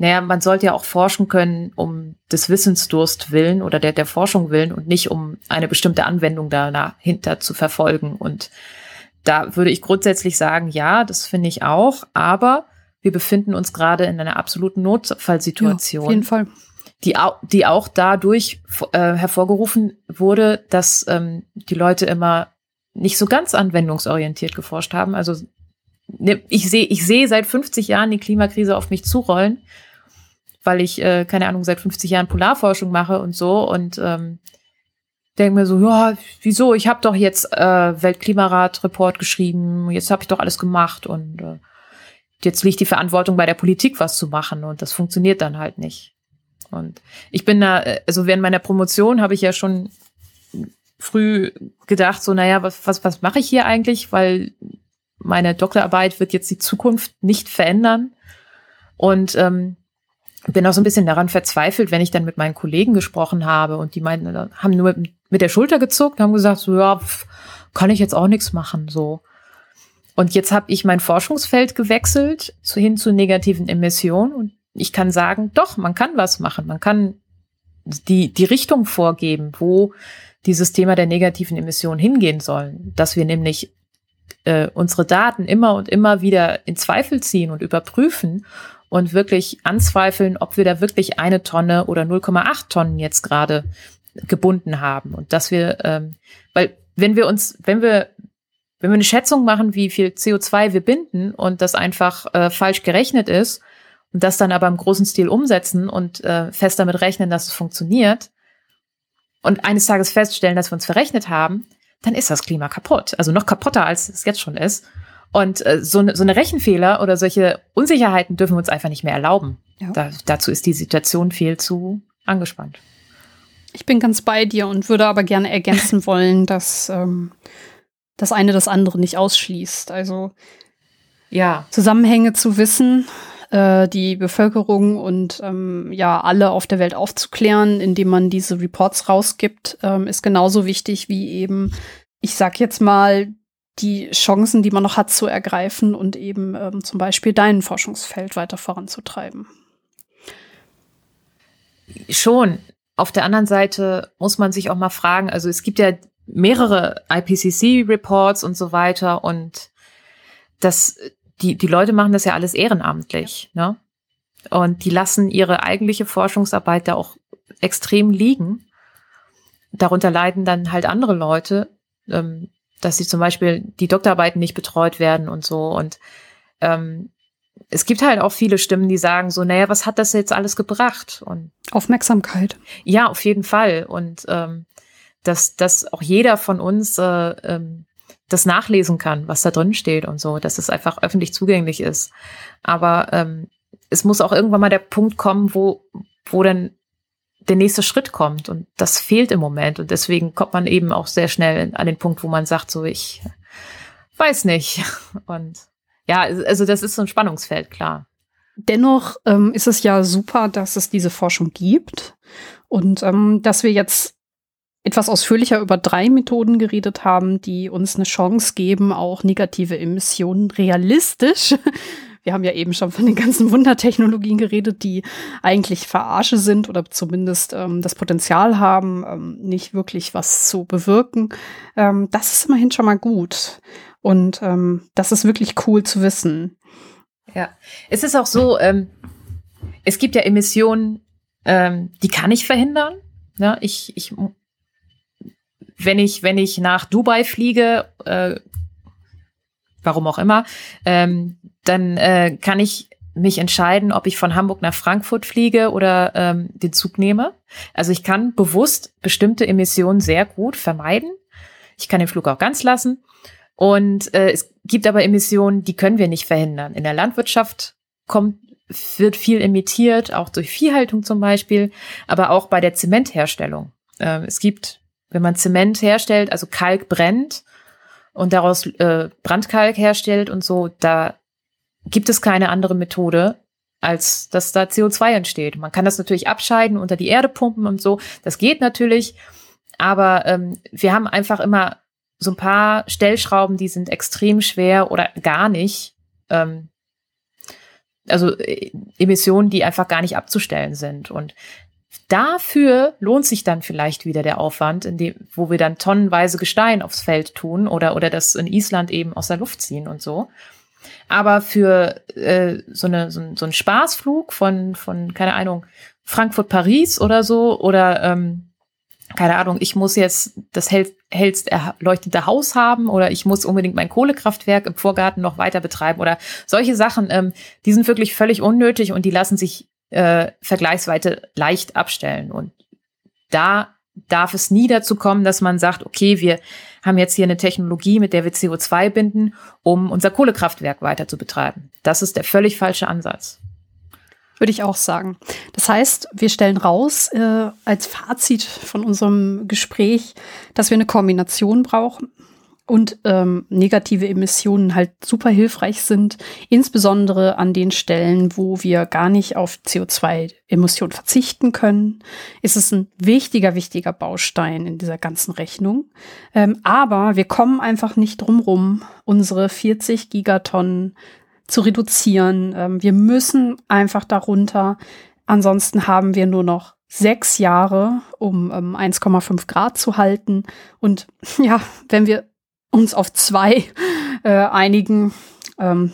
naja, man sollte ja auch forschen können, um des Wissensdurst willen oder der, der Forschung willen und nicht um eine bestimmte Anwendung dahinter zu verfolgen. Und da würde ich grundsätzlich sagen, ja, das finde ich auch, aber wir befinden uns gerade in einer absoluten Notfallsituation. Ja, auf jeden Fall. die, die auch dadurch äh, hervorgerufen wurde, dass ähm, die Leute immer nicht so ganz anwendungsorientiert geforscht haben. Also ne, ich sehe ich sehe seit 50 Jahren die Klimakrise auf mich zurollen, weil ich, äh, keine Ahnung, seit 50 Jahren Polarforschung mache und so und ähm, denke mir so, ja, wieso? Ich habe doch jetzt äh, Weltklimarat-Report geschrieben, jetzt habe ich doch alles gemacht und äh, jetzt liegt die Verantwortung bei der Politik, was zu machen und das funktioniert dann halt nicht. Und ich bin da, äh, also während meiner Promotion habe ich ja schon früh gedacht, so, naja, was, was, was mache ich hier eigentlich? Weil meine Doktorarbeit wird jetzt die Zukunft nicht verändern. Und ähm, bin auch so ein bisschen daran verzweifelt, wenn ich dann mit meinen Kollegen gesprochen habe und die meinten, haben nur mit, der Schulter gezuckt, haben gesagt, so ja, pf, kann ich jetzt auch nichts machen, so. Und jetzt habe ich mein Forschungsfeld gewechselt zu, hin zu negativen Emissionen und ich kann sagen, doch, man kann was machen. Man kann die, die Richtung vorgeben, wo dieses Thema der negativen Emissionen hingehen soll. Dass wir nämlich äh, unsere Daten immer und immer wieder in Zweifel ziehen und überprüfen und wirklich anzweifeln, ob wir da wirklich eine Tonne oder 0,8 Tonnen jetzt gerade gebunden haben. Und dass wir, ähm, weil wenn wir uns, wenn wir, wenn wir eine Schätzung machen, wie viel CO2 wir binden und das einfach äh, falsch gerechnet ist, und das dann aber im großen Stil umsetzen und äh, fest damit rechnen, dass es funktioniert und eines Tages feststellen, dass wir uns verrechnet haben, dann ist das Klima kaputt. Also noch kaputter, als es jetzt schon ist. Und äh, so, ne, so eine Rechenfehler oder solche Unsicherheiten dürfen wir uns einfach nicht mehr erlauben. Ja. Da, dazu ist die Situation viel zu angespannt. Ich bin ganz bei dir und würde aber gerne ergänzen wollen, dass ähm, das eine das andere nicht ausschließt. Also ja. Zusammenhänge zu wissen, äh, die Bevölkerung und ähm, ja alle auf der Welt aufzuklären, indem man diese Reports rausgibt, ähm, ist genauso wichtig wie eben, ich sag jetzt mal, die Chancen, die man noch hat zu ergreifen und eben ähm, zum Beispiel dein Forschungsfeld weiter voranzutreiben. Schon. Auf der anderen Seite muss man sich auch mal fragen, also es gibt ja mehrere IPCC-Reports und so weiter und das die, die Leute machen das ja alles ehrenamtlich, ne? Und die lassen ihre eigentliche Forschungsarbeit da auch extrem liegen. Darunter leiden dann halt andere Leute, ähm, dass sie zum Beispiel die Doktorarbeiten nicht betreut werden und so. Und ähm, es gibt halt auch viele Stimmen, die sagen so, naja, was hat das jetzt alles gebracht? Und Aufmerksamkeit. Ja, auf jeden Fall. Und ähm, dass, dass auch jeder von uns äh, ähm, das nachlesen kann, was da drin steht und so, dass es einfach öffentlich zugänglich ist. Aber ähm, es muss auch irgendwann mal der Punkt kommen, wo, wo dann der nächste Schritt kommt. Und das fehlt im Moment. Und deswegen kommt man eben auch sehr schnell an den Punkt, wo man sagt, so, ich weiß nicht. Und ja, also das ist so ein Spannungsfeld, klar. Dennoch ähm, ist es ja super, dass es diese Forschung gibt und ähm, dass wir jetzt etwas ausführlicher über drei Methoden geredet haben, die uns eine Chance geben, auch negative Emissionen realistisch wir haben ja eben schon von den ganzen Wundertechnologien geredet, die eigentlich Verarsche sind oder zumindest ähm, das Potenzial haben, ähm, nicht wirklich was zu bewirken. Ähm, das ist immerhin schon mal gut. Und ähm, das ist wirklich cool zu wissen. Ja, es ist auch so, ähm, es gibt ja Emissionen, ähm, die kann ich verhindern. Ja, ich, ich wenn ich, wenn ich nach Dubai fliege, äh, warum auch immer, ähm, dann äh, kann ich mich entscheiden, ob ich von Hamburg nach Frankfurt fliege oder ähm, den Zug nehme. Also ich kann bewusst bestimmte Emissionen sehr gut vermeiden. Ich kann den Flug auch ganz lassen. Und äh, es gibt aber Emissionen, die können wir nicht verhindern. In der Landwirtschaft kommt, wird viel emittiert, auch durch Viehhaltung zum Beispiel, aber auch bei der Zementherstellung. Äh, es gibt wenn man Zement herstellt, also Kalk brennt und daraus äh, Brandkalk herstellt und so, da gibt es keine andere Methode, als dass da CO2 entsteht. Man kann das natürlich abscheiden, unter die Erde pumpen und so. Das geht natürlich, aber ähm, wir haben einfach immer so ein paar Stellschrauben, die sind extrem schwer oder gar nicht. Ähm, also äh, Emissionen, die einfach gar nicht abzustellen sind. Und Dafür lohnt sich dann vielleicht wieder der Aufwand, in dem, wo wir dann tonnenweise Gestein aufs Feld tun oder, oder das in Island eben aus der Luft ziehen und so. Aber für äh, so, eine, so, so ein Spaßflug von, von, keine Ahnung, Frankfurt-Paris oder so oder ähm, keine Ahnung, ich muss jetzt das hell, hellst erleuchtete Haus haben oder ich muss unbedingt mein Kohlekraftwerk im Vorgarten noch weiter betreiben oder solche Sachen, ähm, die sind wirklich völlig unnötig und die lassen sich äh, vergleichsweise leicht abstellen. Und da darf es nie dazu kommen, dass man sagt, okay, wir haben jetzt hier eine Technologie, mit der wir CO2 binden, um unser Kohlekraftwerk weiter zu betreiben. Das ist der völlig falsche Ansatz. Würde ich auch sagen. Das heißt, wir stellen raus äh, als Fazit von unserem Gespräch, dass wir eine Kombination brauchen und ähm, negative Emissionen halt super hilfreich sind, insbesondere an den Stellen, wo wir gar nicht auf CO2-Emissionen verzichten können, ist es ein wichtiger, wichtiger Baustein in dieser ganzen Rechnung. Ähm, aber wir kommen einfach nicht drum rum, unsere 40 Gigatonnen zu reduzieren. Ähm, wir müssen einfach darunter. Ansonsten haben wir nur noch sechs Jahre, um ähm, 1,5 Grad zu halten. Und ja, wenn wir uns auf zwei äh, einigen, ähm,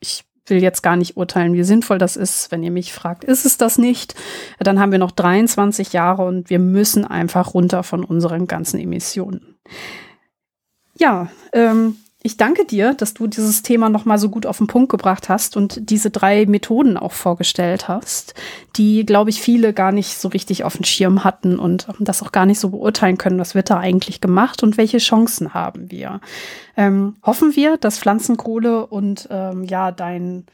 ich will jetzt gar nicht urteilen, wie sinnvoll das ist. Wenn ihr mich fragt, ist es das nicht? Dann haben wir noch 23 Jahre und wir müssen einfach runter von unseren ganzen Emissionen. Ja, ähm, ich danke dir, dass du dieses Thema noch mal so gut auf den Punkt gebracht hast und diese drei Methoden auch vorgestellt hast, die, glaube ich, viele gar nicht so richtig auf dem Schirm hatten und das auch gar nicht so beurteilen können, was wird da eigentlich gemacht und welche Chancen haben wir. Ähm, hoffen wir, dass Pflanzenkohle und ähm, ja dein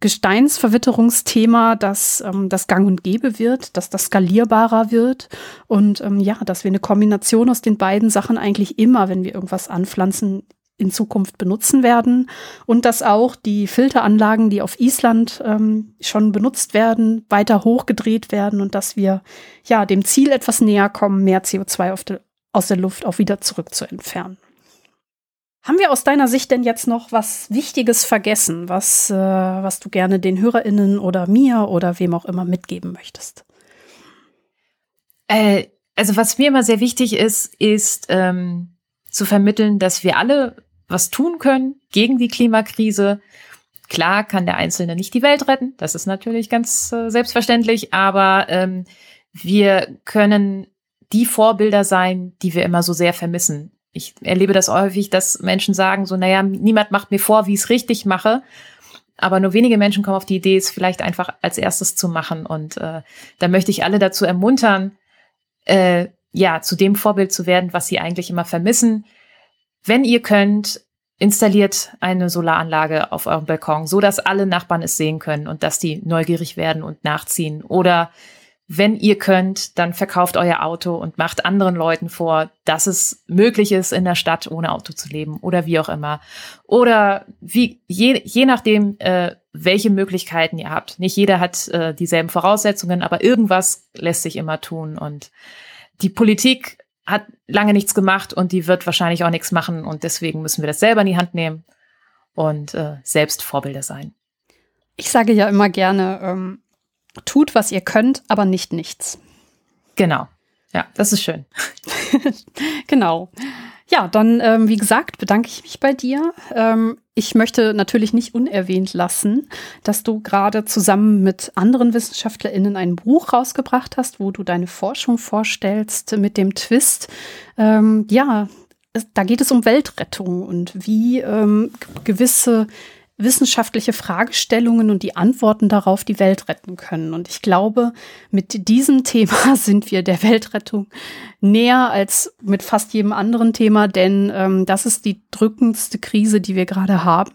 Gesteinsverwitterungsthema, dass ähm, das Gang und Gäbe wird, dass das skalierbarer wird und ähm, ja, dass wir eine Kombination aus den beiden Sachen eigentlich immer, wenn wir irgendwas anpflanzen, in Zukunft benutzen werden und dass auch die Filteranlagen, die auf Island ähm, schon benutzt werden, weiter hochgedreht werden und dass wir ja dem Ziel etwas näher kommen, mehr CO2 de, aus der Luft auch wieder zurück zu entfernen. Haben wir aus deiner Sicht denn jetzt noch was Wichtiges vergessen, was, äh, was du gerne den HörerInnen oder mir oder wem auch immer mitgeben möchtest? Äh, also was mir immer sehr wichtig ist, ist ähm, zu vermitteln, dass wir alle was tun können gegen die Klimakrise. Klar kann der Einzelne nicht die Welt retten, das ist natürlich ganz äh, selbstverständlich, aber ähm, wir können die Vorbilder sein, die wir immer so sehr vermissen. Ich erlebe das häufig, dass Menschen sagen so, naja, niemand macht mir vor, wie ich es richtig mache. Aber nur wenige Menschen kommen auf die Idee, es vielleicht einfach als erstes zu machen. Und äh, da möchte ich alle dazu ermuntern, äh, ja, zu dem Vorbild zu werden, was sie eigentlich immer vermissen. Wenn ihr könnt, installiert eine Solaranlage auf eurem Balkon, so dass alle Nachbarn es sehen können und dass die neugierig werden und nachziehen. Oder wenn ihr könnt, dann verkauft euer Auto und macht anderen Leuten vor, dass es möglich ist, in der Stadt ohne Auto zu leben oder wie auch immer. Oder wie, je, je nachdem, äh, welche Möglichkeiten ihr habt. Nicht jeder hat äh, dieselben Voraussetzungen, aber irgendwas lässt sich immer tun. Und die Politik hat lange nichts gemacht und die wird wahrscheinlich auch nichts machen und deswegen müssen wir das selber in die Hand nehmen und äh, selbst Vorbilder sein. Ich sage ja immer gerne, ähm, tut, was ihr könnt, aber nicht nichts. Genau. Ja, das ist schön. genau. Ja, dann, ähm, wie gesagt, bedanke ich mich bei dir. Ähm, ich möchte natürlich nicht unerwähnt lassen, dass du gerade zusammen mit anderen WissenschaftlerInnen ein Buch rausgebracht hast, wo du deine Forschung vorstellst mit dem Twist. Ähm, ja, da geht es um Weltrettung und wie ähm, gewisse wissenschaftliche Fragestellungen und die Antworten darauf die Welt retten können. Und ich glaube, mit diesem Thema sind wir der Weltrettung näher als mit fast jedem anderen Thema, denn ähm, das ist die drückendste Krise, die wir gerade haben.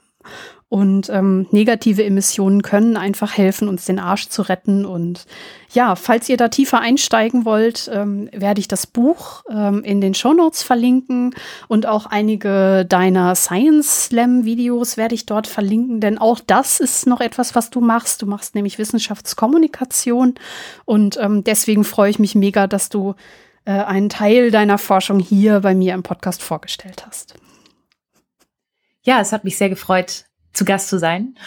Und ähm, negative Emissionen können einfach helfen, uns den Arsch zu retten. Und ja, falls ihr da tiefer einsteigen wollt, ähm, werde ich das Buch ähm, in den Show Notes verlinken und auch einige deiner Science Slam Videos werde ich dort verlinken, denn auch das ist noch etwas, was du machst. Du machst nämlich Wissenschaftskommunikation und ähm, deswegen freue ich mich mega, dass du äh, einen Teil deiner Forschung hier bei mir im Podcast vorgestellt hast. Ja, es hat mich sehr gefreut, zu Gast zu sein.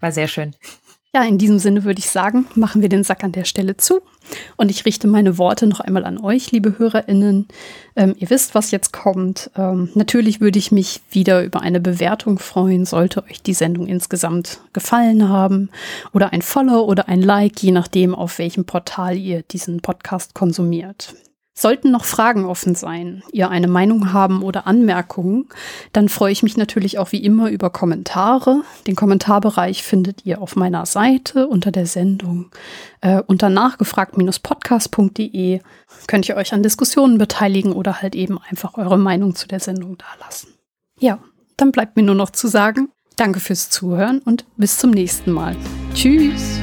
War sehr schön. Ja, in diesem Sinne würde ich sagen, machen wir den Sack an der Stelle zu. Und ich richte meine Worte noch einmal an euch, liebe HörerInnen. Ähm, ihr wisst, was jetzt kommt. Ähm, natürlich würde ich mich wieder über eine Bewertung freuen, sollte euch die Sendung insgesamt gefallen haben. Oder ein Follow oder ein Like, je nachdem, auf welchem Portal ihr diesen Podcast konsumiert. Sollten noch Fragen offen sein, ihr eine Meinung haben oder Anmerkungen, dann freue ich mich natürlich auch wie immer über Kommentare. Den Kommentarbereich findet ihr auf meiner Seite unter der Sendung. Äh, unter nachgefragt-podcast.de könnt ihr euch an Diskussionen beteiligen oder halt eben einfach eure Meinung zu der Sendung dalassen. Ja, dann bleibt mir nur noch zu sagen, danke fürs Zuhören und bis zum nächsten Mal. Tschüss!